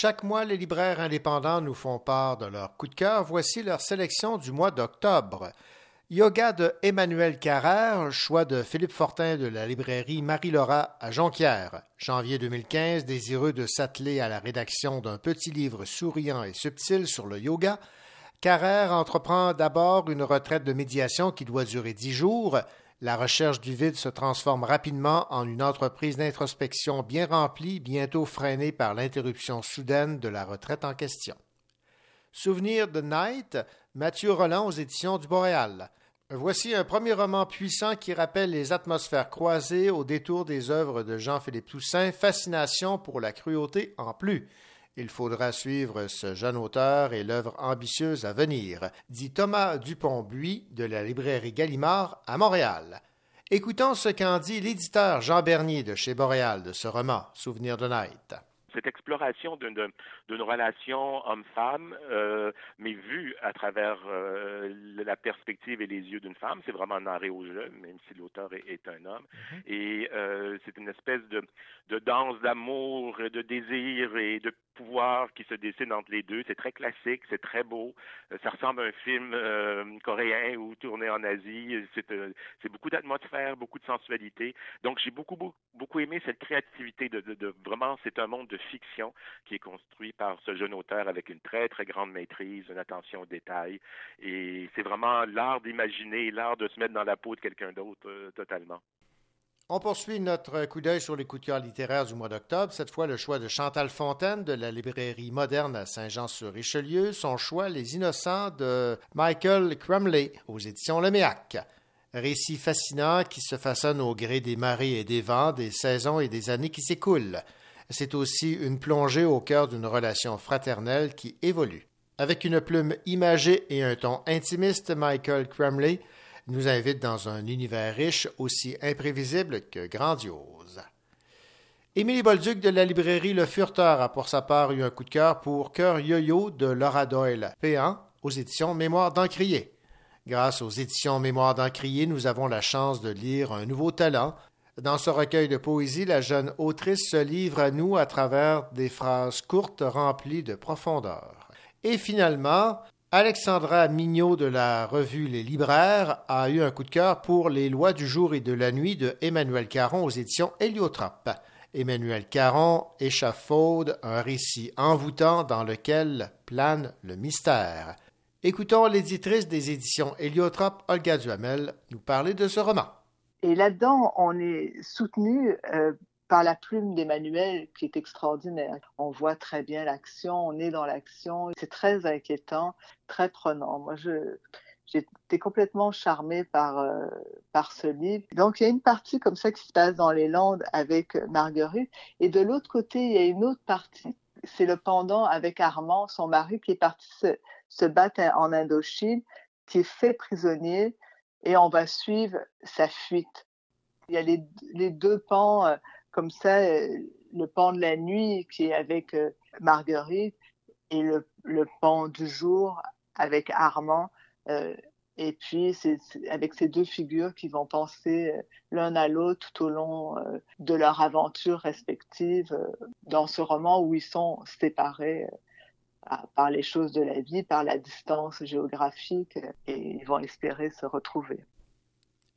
Chaque mois, les libraires indépendants nous font part de leur coup de cœur. Voici leur sélection du mois d'octobre. Yoga de Emmanuel Carrère, choix de Philippe Fortin de la librairie Marie-Laura à Jonquière. Janvier 2015, désireux de s'atteler à la rédaction d'un petit livre souriant et subtil sur le yoga, Carrère entreprend d'abord une retraite de médiation qui doit durer dix jours. La recherche du vide se transforme rapidement en une entreprise d'introspection bien remplie, bientôt freinée par l'interruption soudaine de la retraite en question. Souvenir de Night, Mathieu Roland aux éditions du Boréal. Voici un premier roman puissant qui rappelle les atmosphères croisées au détour des œuvres de Jean-Philippe Toussaint, Fascination pour la cruauté en plus. Il faudra suivre ce jeune auteur et l'œuvre ambitieuse à venir, dit Thomas Dupont-Buis de la librairie Gallimard à Montréal. Écoutons ce qu'en dit l'éditeur Jean Bernier de chez Boréal de ce roman, Souvenir de Night cette exploration d'une relation homme-femme, euh, mais vue à travers euh, la perspective et les yeux d'une femme. C'est vraiment narré au jeu, même si l'auteur est, est, un homme. Mm -hmm. Et euh, c'est une espèce de, de danse d'amour, de désir et de pouvoir qui se dessine entre les deux. C'est très classique, c'est très beau. Ça ressemble à un film coréen ou tourné en Asie. C'est beaucoup d'atmosphère, beaucoup de sensualité. Donc j'ai beaucoup, beaucoup, beaucoup aimé cette créativité de, vraiment, c'est un monde de fiction qui est construit par ce jeune auteur avec une très, très grande maîtrise, une attention aux détails. Et c'est vraiment l'art d'imaginer, l'art de se mettre dans la peau de quelqu'un d'autre euh, totalement. On poursuit notre coup d'œil sur les coups de cœur littéraires du mois d'octobre. Cette fois, le choix de Chantal Fontaine de la librairie moderne à Saint-Jean-sur-Richelieu. Son choix, Les Innocents de Michael Crumley aux éditions Leméac. Récit fascinant qui se façonne au gré des marées et des vents, des saisons et des années qui s'écoulent c'est aussi une plongée au cœur d'une relation fraternelle qui évolue. Avec une plume imagée et un ton intimiste, Michael Crumley nous invite dans un univers riche aussi imprévisible que grandiose. Émilie Bolduc de la librairie Le Furteur a pour sa part eu un coup de cœur pour Cœur Yo-Yo de Laura Doyle, P1, aux éditions Mémoire d'Encrier. Grâce aux éditions Mémoire d'Encrier, nous avons la chance de lire un nouveau talent, dans ce recueil de poésie, la jeune autrice se livre à nous à travers des phrases courtes remplies de profondeur. Et finalement, Alexandra Mignot de la revue Les Libraires a eu un coup de cœur pour Les lois du jour et de la nuit de Emmanuel Caron aux éditions Héliotrope. Emmanuel Caron échafaude un récit envoûtant dans lequel plane le mystère. Écoutons l'éditrice des éditions Héliotrope, Olga Duhamel, nous parler de ce roman. Et là-dedans, on est soutenu euh, par la plume d'Emmanuel qui est extraordinaire. On voit très bien l'action, on est dans l'action. C'est très inquiétant, très prenant. Moi, j'étais complètement charmée par, euh, par ce livre. Donc, il y a une partie comme ça qui se passe dans les Landes avec Marguerite. Et de l'autre côté, il y a une autre partie. C'est le pendant avec Armand, son mari, qui est parti se, se battre en Indochine, qui est fait prisonnier et on va suivre sa fuite. Il y a les, les deux pans euh, comme ça, euh, le pan de la nuit qui est avec euh, Marguerite et le, pan du jour avec Armand. et puis, c'est avec ces deux figures qui vont penser l'un à l'autre tout au long de leur aventure respective dans ce roman où ils sont séparés par les choses de la vie, par la distance géographique, et ils vont espérer se retrouver.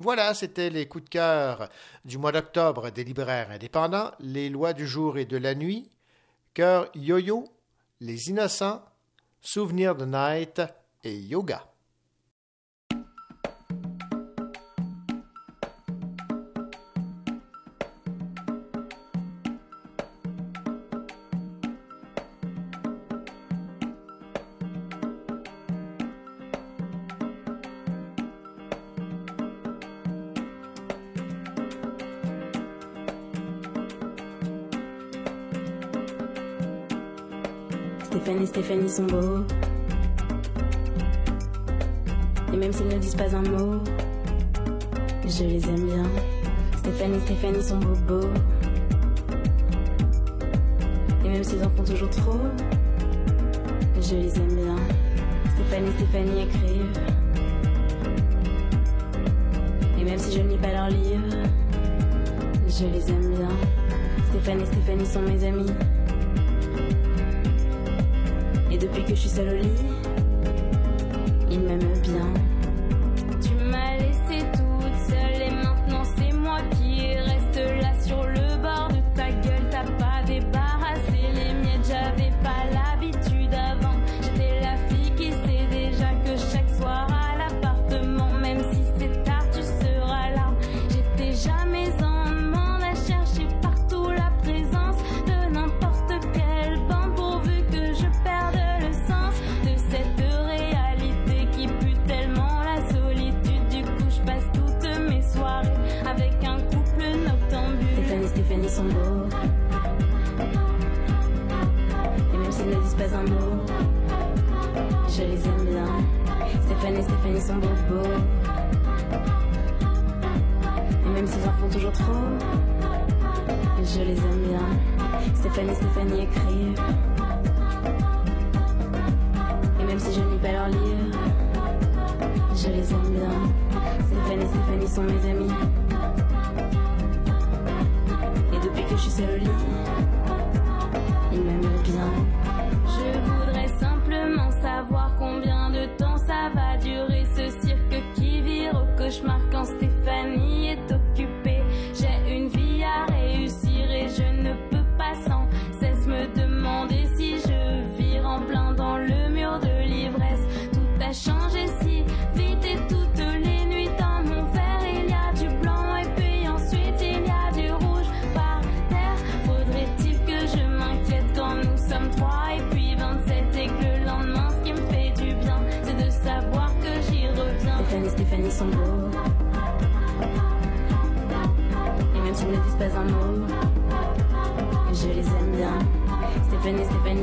Voilà, c'était les coups de cœur du mois d'octobre des libraires indépendants, les lois du jour et de la nuit, Cœur yo-yo, les innocents, Souvenirs de night et yoga. Stéphane et Stéphanie sont beaux. Et même s'ils ne disent pas un mot, je les aime bien. Stéphane et Stéphanie sont beaux. Et même s'ils en font toujours trop, je les aime bien. Stéphane et Stéphanie écrivent. Et même si je ne lis pas leurs livres, je les aime bien. Stéphane et Stéphanie sont mes amis. Depuis que je Stéphanie sont beaux. Et même s'ils en font toujours trop, je les aime bien. Stéphane et Stéphanie écrivent. Et même si je ne lis pas leurs livres, je les aime bien. Stéphane et Stéphanie sont mes amis.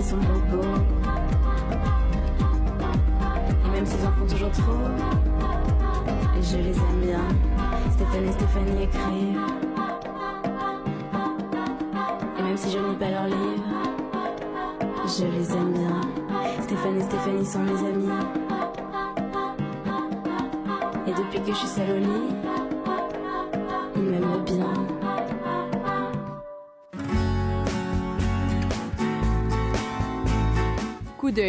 Et sont beaux. Et même s'ils en font toujours trop, je les aime bien. Stéphane et Stéphanie écrivent. Et même si je ne lis pas leurs livres, je les aime bien. Stéphane et Stéphanie sont mes amis. Et depuis que je suis seule au lit,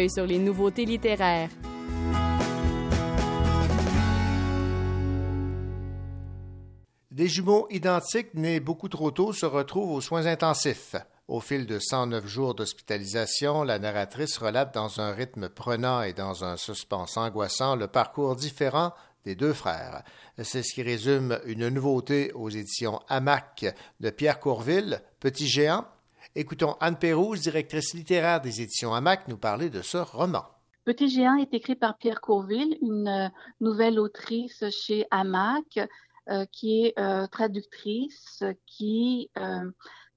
sur les nouveautés littéraires. Des jumeaux identiques nés beaucoup trop tôt se retrouvent aux soins intensifs. Au fil de 109 jours d'hospitalisation, la narratrice relate dans un rythme prenant et dans un suspense angoissant le parcours différent des deux frères. C'est ce qui résume une nouveauté aux éditions Hamac de Pierre Courville, Petit Géant. Écoutons Anne Pérouse, directrice littéraire des éditions Hamac, nous parler de ce roman. Petit Géant est écrit par Pierre Courville, une euh, nouvelle autrice chez Hamac, euh, qui est euh, traductrice, qui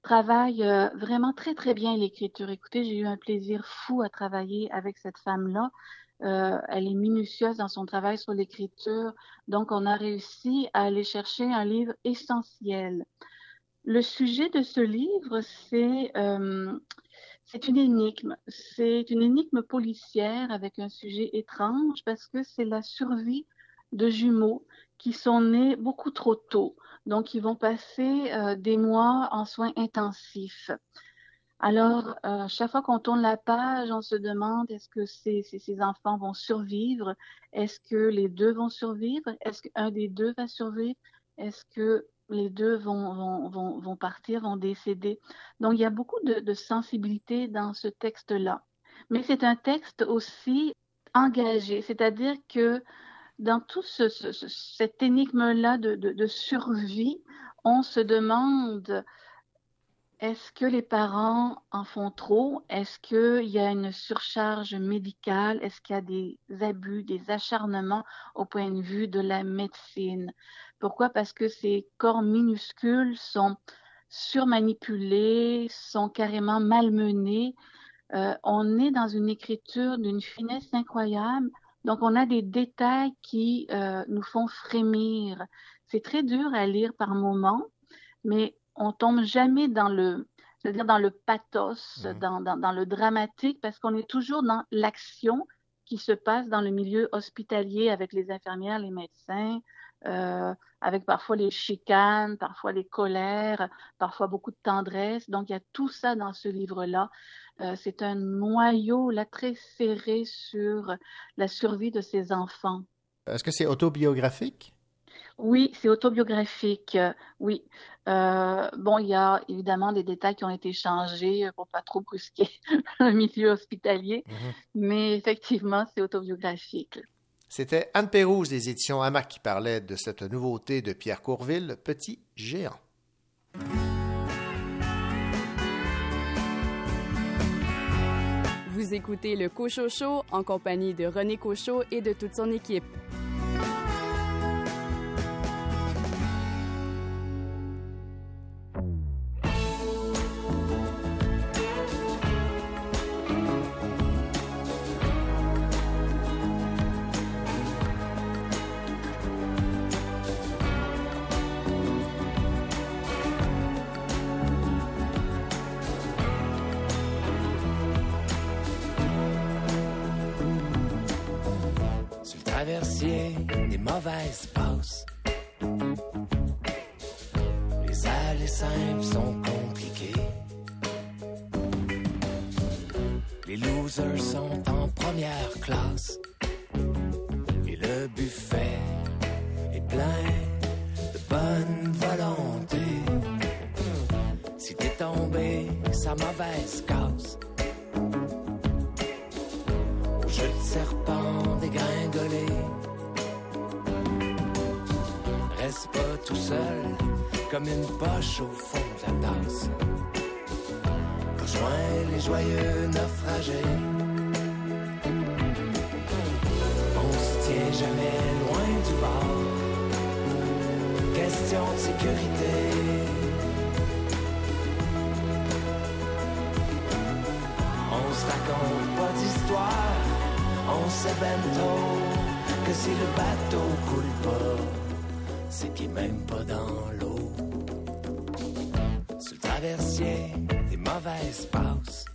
travaille vraiment très très bien l'écriture. Écoutez, j'ai eu un plaisir fou à travailler avec cette femme-là. Elle est minutieuse dans son travail sur l'écriture, donc on a réussi à aller chercher un livre essentiel. Le sujet de ce livre, c'est euh, c'est une énigme. C'est une énigme policière avec un sujet étrange parce que c'est la survie de jumeaux qui sont nés beaucoup trop tôt. Donc, ils vont passer euh, des mois en soins intensifs. Alors, euh, chaque fois qu'on tourne la page, on se demande est-ce que ces, ces enfants vont survivre? Est-ce que les deux vont survivre? Est-ce qu'un des deux va survivre? Est-ce que les deux vont, vont, vont, vont, partir, vont décéder Donc, il y a beaucoup de, sensibilité dans ce texte-là. Mais c'est un texte aussi engagé, c'est-à-dire que dans tout ce, ce, cette énigme-là de, de survie, on se demande est-ce que les parents en font trop? Est-ce qu'il y a une surcharge médicale? Est-ce qu'il y a des abus, des acharnements au point de vue de la médecine? Pourquoi? Parce que ces corps minuscules sont surmanipulés, sont carrément malmenés. Euh, on est dans une écriture d'une finesse incroyable. Donc, on a des détails qui euh, nous font frémir. C'est très dur à lire par moments, mais on tombe jamais dans le, c'est-à-dire dans le pathos, mmh. dans, dans, dans, le dramatique, parce qu'on est toujours dans l'action qui se passe dans le milieu hospitalier avec les infirmières, les médecins, euh, avec parfois les chicanes, parfois les colères, parfois beaucoup de tendresse. Donc, il y a tout ça dans ce livre-là. Euh, c'est un noyau là très serré sur la survie de ces enfants. Est-ce que c'est autobiographique? Oui, c'est autobiographique, oui. Euh, bon, il y a évidemment des détails qui ont été changés pour pas trop brusquer le milieu hospitalier, mm -hmm. mais effectivement, c'est autobiographique. C'était Anne Pérouse des éditions Hamac qui parlait de cette nouveauté de Pierre Courville, Petit Géant. Vous écoutez le Cochocho en compagnie de René Cochot et de toute son équipe. Pas tout seul, comme une poche au fond de la tasse. Rejoins les joyeux naufragés. On se tient jamais loin du bord. Question de sécurité. On se raconte pas d'histoire. On sait trop que si le bateau coule pas, qu'il est même pas dans l'eau. Sur le traversier des mauvaises passes,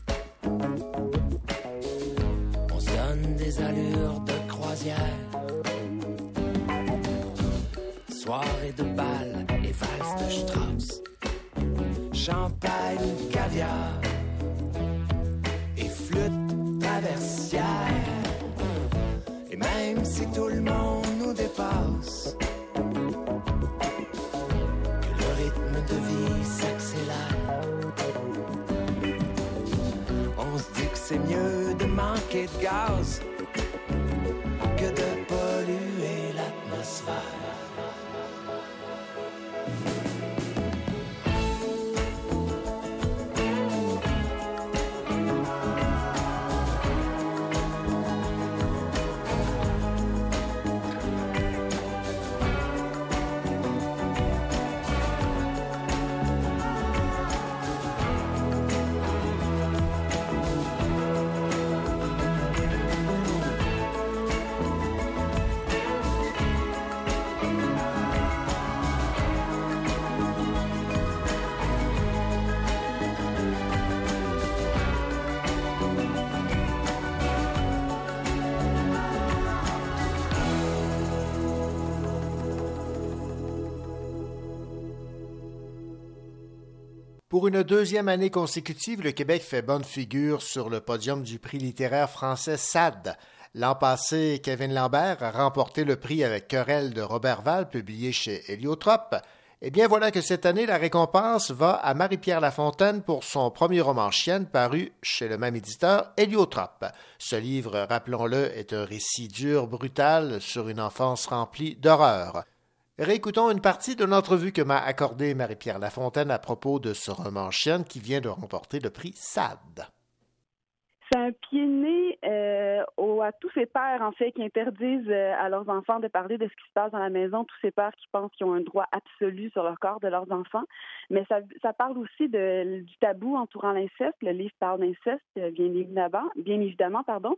Pour une deuxième année consécutive, le Québec fait bonne figure sur le podium du prix littéraire français SAD. L'an passé, Kevin Lambert a remporté le prix avec Querelle de Robert Val, publié chez Héliotrope. Eh bien, voilà que cette année, la récompense va à Marie-Pierre Lafontaine pour son premier roman Chienne paru chez le même éditeur, Héliotrope. Ce livre, rappelons-le, est un récit dur, brutal, sur une enfance remplie d'horreur. Réécoutons une partie de l'entrevue que m'a accordée Marie-Pierre Lafontaine à propos de ce roman Chienne qui vient de remporter le prix SAD. C'est un pied né euh, à tous ces pères, en fait, qui interdisent euh, à leurs enfants de parler de ce qui se passe dans la maison, tous ces pères qui pensent qu'ils ont un droit absolu sur le corps de leurs enfants. Mais ça, parle aussi du tabou entourant l'inceste. Le livre parle d'inceste, euh, bien évidemment, bien évidemment, pardon.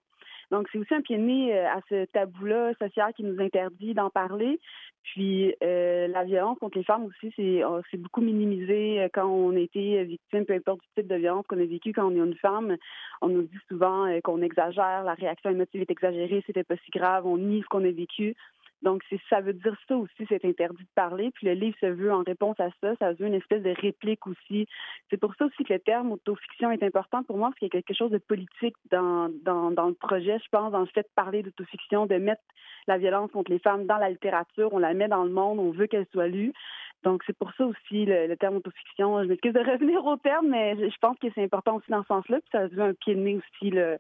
Donc, c'est aussi un pied de euh, à ce tabou-là social qui nous interdit d'en parler. Puis, euh, la violence contre les femmes aussi, c'est beaucoup minimisé euh, quand on a été victime, peu importe du type de violence qu'on a vécu quand on est une femme. On nous dit souvent qu'on exagère, la réaction émotive est exagérée, c'était pas si grave, on nie ce qu'on a vécu. Donc, ça veut dire ça aussi, c'est interdit de parler. Puis le livre se veut en réponse à ça, ça veut une espèce de réplique aussi. C'est pour ça aussi que le terme autofiction est important pour moi, parce qu'il y a quelque chose de politique dans, dans, le projet, je pense, le fait de parler d'autofiction, de mettre la violence contre les femmes dans la littérature, on la met dans le monde, on veut qu'elle soit lue. Donc, c'est pour ça aussi le, terme autofiction. Je m'excuse de revenir au terme, mais je, pense que c'est important aussi dans ce sens-là. Puis ça veut un pied de nez aussi le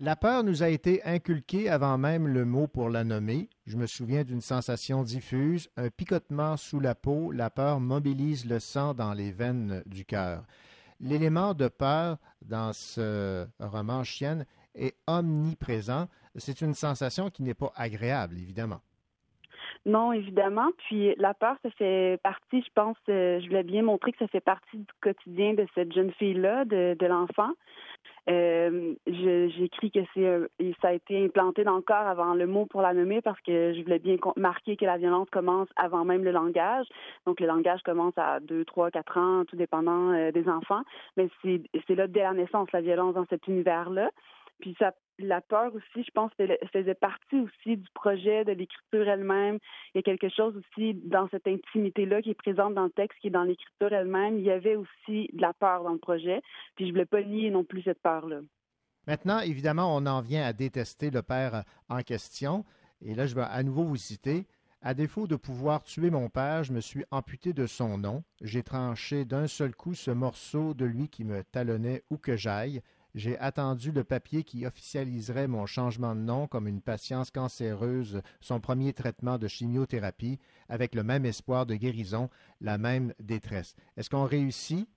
La peur nous a été inculquée avant même le mot pour la nommer. Je me souviens d'une sensation diffuse, un picotement sous la peau. La peur mobilise le sang dans les veines du cœur. L'élément de peur dans ce roman Chienne est omniprésent. C'est une sensation qui n'est pas agréable, évidemment. Non, évidemment. Puis la peur, ça fait partie, je pense, euh, je voulais bien montrer que ça fait partie du quotidien de cette jeune fille-là, de, l'enfant. Euh, J'écris que c'est ça a été implanté dans le corps avant le mot pour la nommer parce que je voulais bien marquer que la violence commence avant même le langage. Donc le langage commence à 2, 3, 4 ans, tout dépendant euh, des enfants. Mais c'est là dès la naissance la violence dans cet univers-là. Puis la peur aussi, je pense, faisait partie aussi du projet, de l'écriture elle-même. Il y a quelque chose aussi dans cette intimité-là qui est présente dans le texte, qui est dans l'écriture elle-même. Il y avait aussi de la peur dans le projet. Puis je ne voulais pas nier non plus cette peur-là. Maintenant, évidemment, on en vient à détester le père en question. Et là, je vais à nouveau vous citer. À défaut de pouvoir tuer mon père, je me suis amputé de son nom. J'ai tranché d'un seul coup ce morceau de lui qui me talonnait où que j'aille. J'ai attendu le papier qui officialiserait mon changement de nom comme une patience cancéreuse, son premier traitement de chimiothérapie, avec le même espoir de guérison, la même détresse. Est-ce qu'on réussit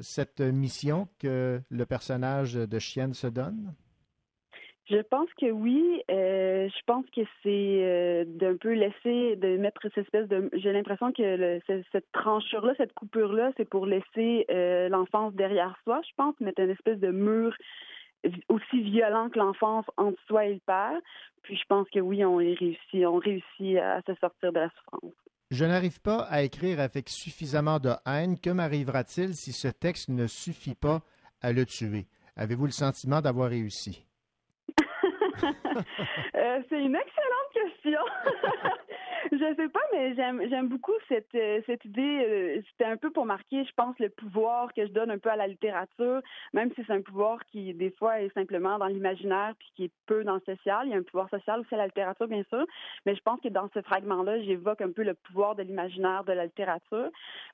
cette mission que le personnage de Chienne se donne? Je pense que oui. Euh, je pense que c'est euh, d'un peu laisser, de mettre cette espèce de. J'ai l'impression que cette tranchure-là, cette coupure-là, c'est pour laisser euh, l'enfance derrière soi. Je pense mettre une espèce de mur aussi violent que l'enfance entre soi et le père. Puis je pense que oui, on réussit, on réussit à se sortir de la souffrance. Je n'arrive pas à écrire avec suffisamment de haine. Que m'arrivera-t-il si ce texte ne suffit pas à le tuer? Avez-vous le sentiment d'avoir réussi? Euh, c'est une excellente question. je sais pas, mais j'aime j'aime beaucoup cette euh, cette idée. Euh, c'était un peu pour marquer, je pense, le pouvoir que je donne un peu à la littérature, même si c'est un pouvoir qui des fois est simplement dans l'imaginaire puis qui est peu dans le social. Il y a un pouvoir social aussi à la littérature, bien sûr, mais je pense que dans ce fragment-là, j'évoque un peu le pouvoir de l'imaginaire de la littérature.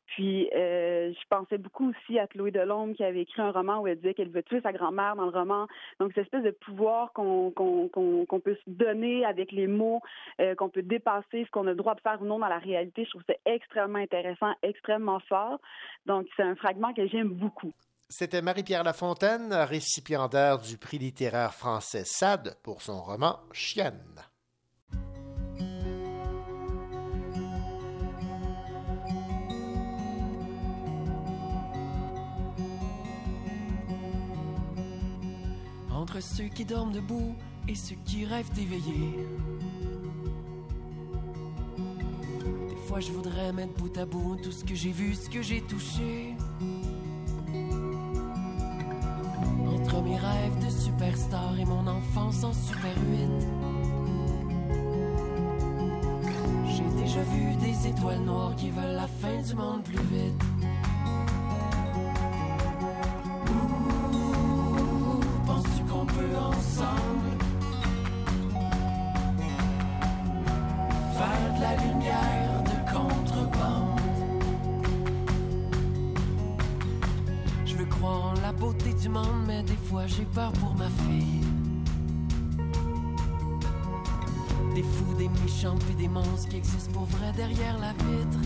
Puis euh, je pensais beaucoup aussi à Chloé Delhomme qui avait écrit un roman où elle disait qu'elle veut tuer sa grand-mère dans le roman. Donc cette espèce de pouvoir qu'on qu'on qu'on peut se donner avec les mots, qu'on peut dépasser ce qu'on a le droit de faire ou non dans la réalité. Je trouve ça extrêmement intéressant, extrêmement fort. Donc, c'est un fragment que j'aime beaucoup. C'était Marie-Pierre Lafontaine, récipiendaire du prix littéraire français SAD pour son roman Chienne. Entre ceux qui dorment debout et ceux qui rêvent d'éveiller Parfois je voudrais mettre bout à bout tout ce que j'ai vu, ce que j'ai touché. Entre mes rêves de superstar et mon enfance en Super 8. J'ai déjà vu des étoiles noires qui veulent la fin du monde plus vite. Penses-tu qu'on peut ensemble faire de la lumière? Monde, mais des fois j'ai peur pour ma fille. Des fous, des méchants, puis des monstres qui existent pour vrai derrière la vitre.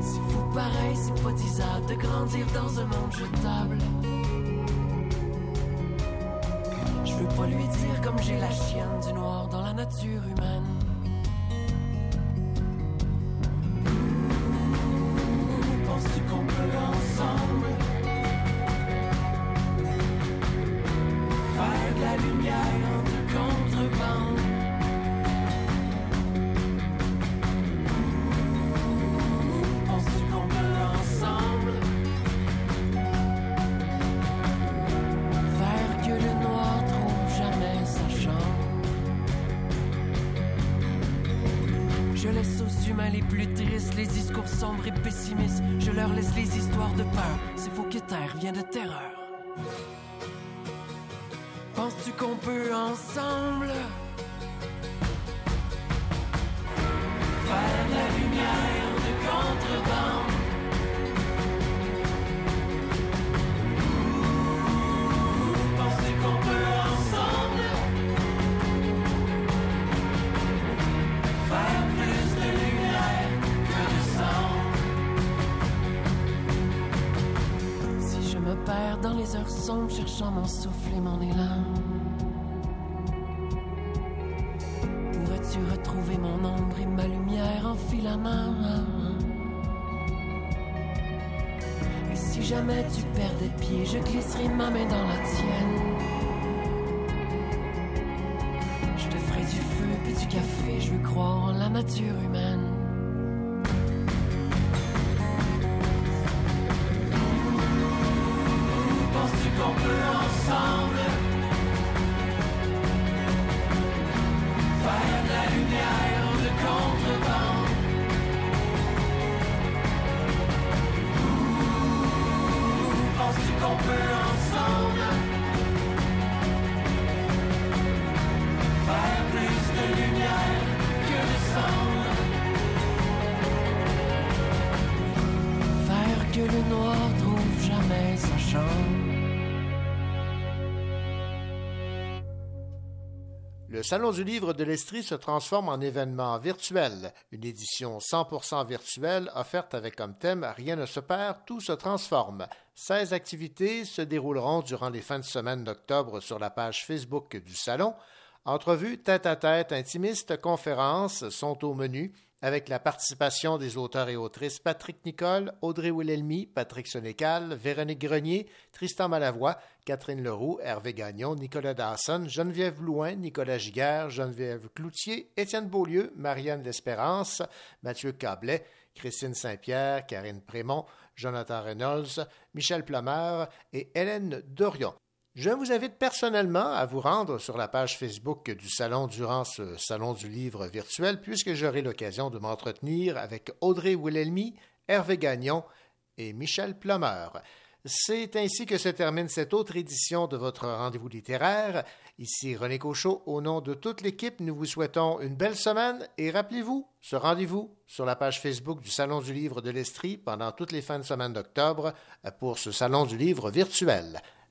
C'est fou pareil, c'est pas disable de grandir dans un monde jetable. Je veux pas lui dire comme j'ai la chienne du noir dans la nature humaine. Croire en Salon du livre de l'Estrie se transforme en événement virtuel, une édition 100% virtuelle offerte avec comme thème Rien ne se perd, tout se transforme. 16 activités se dérouleront durant les fins de semaine d'octobre sur la page Facebook du Salon. Entrevues tête-à-tête intimistes, conférences sont au menu avec la participation des auteurs et autrices Patrick Nicole, Audrey Willelmy, Patrick Sénécal, Véronique Grenier, Tristan Malavoie, Catherine Leroux, Hervé Gagnon, Nicolas Dawson, Geneviève Louin, Nicolas Giguère, Geneviève Cloutier, Étienne Beaulieu, Marianne L'Espérance, Mathieu Cablet, Christine Saint-Pierre, Karine Prémont, Jonathan Reynolds, Michel Plameur et Hélène Dorion. Je vous invite personnellement à vous rendre sur la page Facebook du Salon durant ce Salon du livre virtuel, puisque j'aurai l'occasion de m'entretenir avec Audrey Willelmy, Hervé Gagnon et Michel Plumeur. C'est ainsi que se termine cette autre édition de votre rendez-vous littéraire. Ici René Cochot, au nom de toute l'équipe, nous vous souhaitons une belle semaine et rappelez-vous, ce rendez-vous sur la page Facebook du Salon du livre de l'Estrie pendant toutes les fins de semaine d'octobre pour ce Salon du livre virtuel.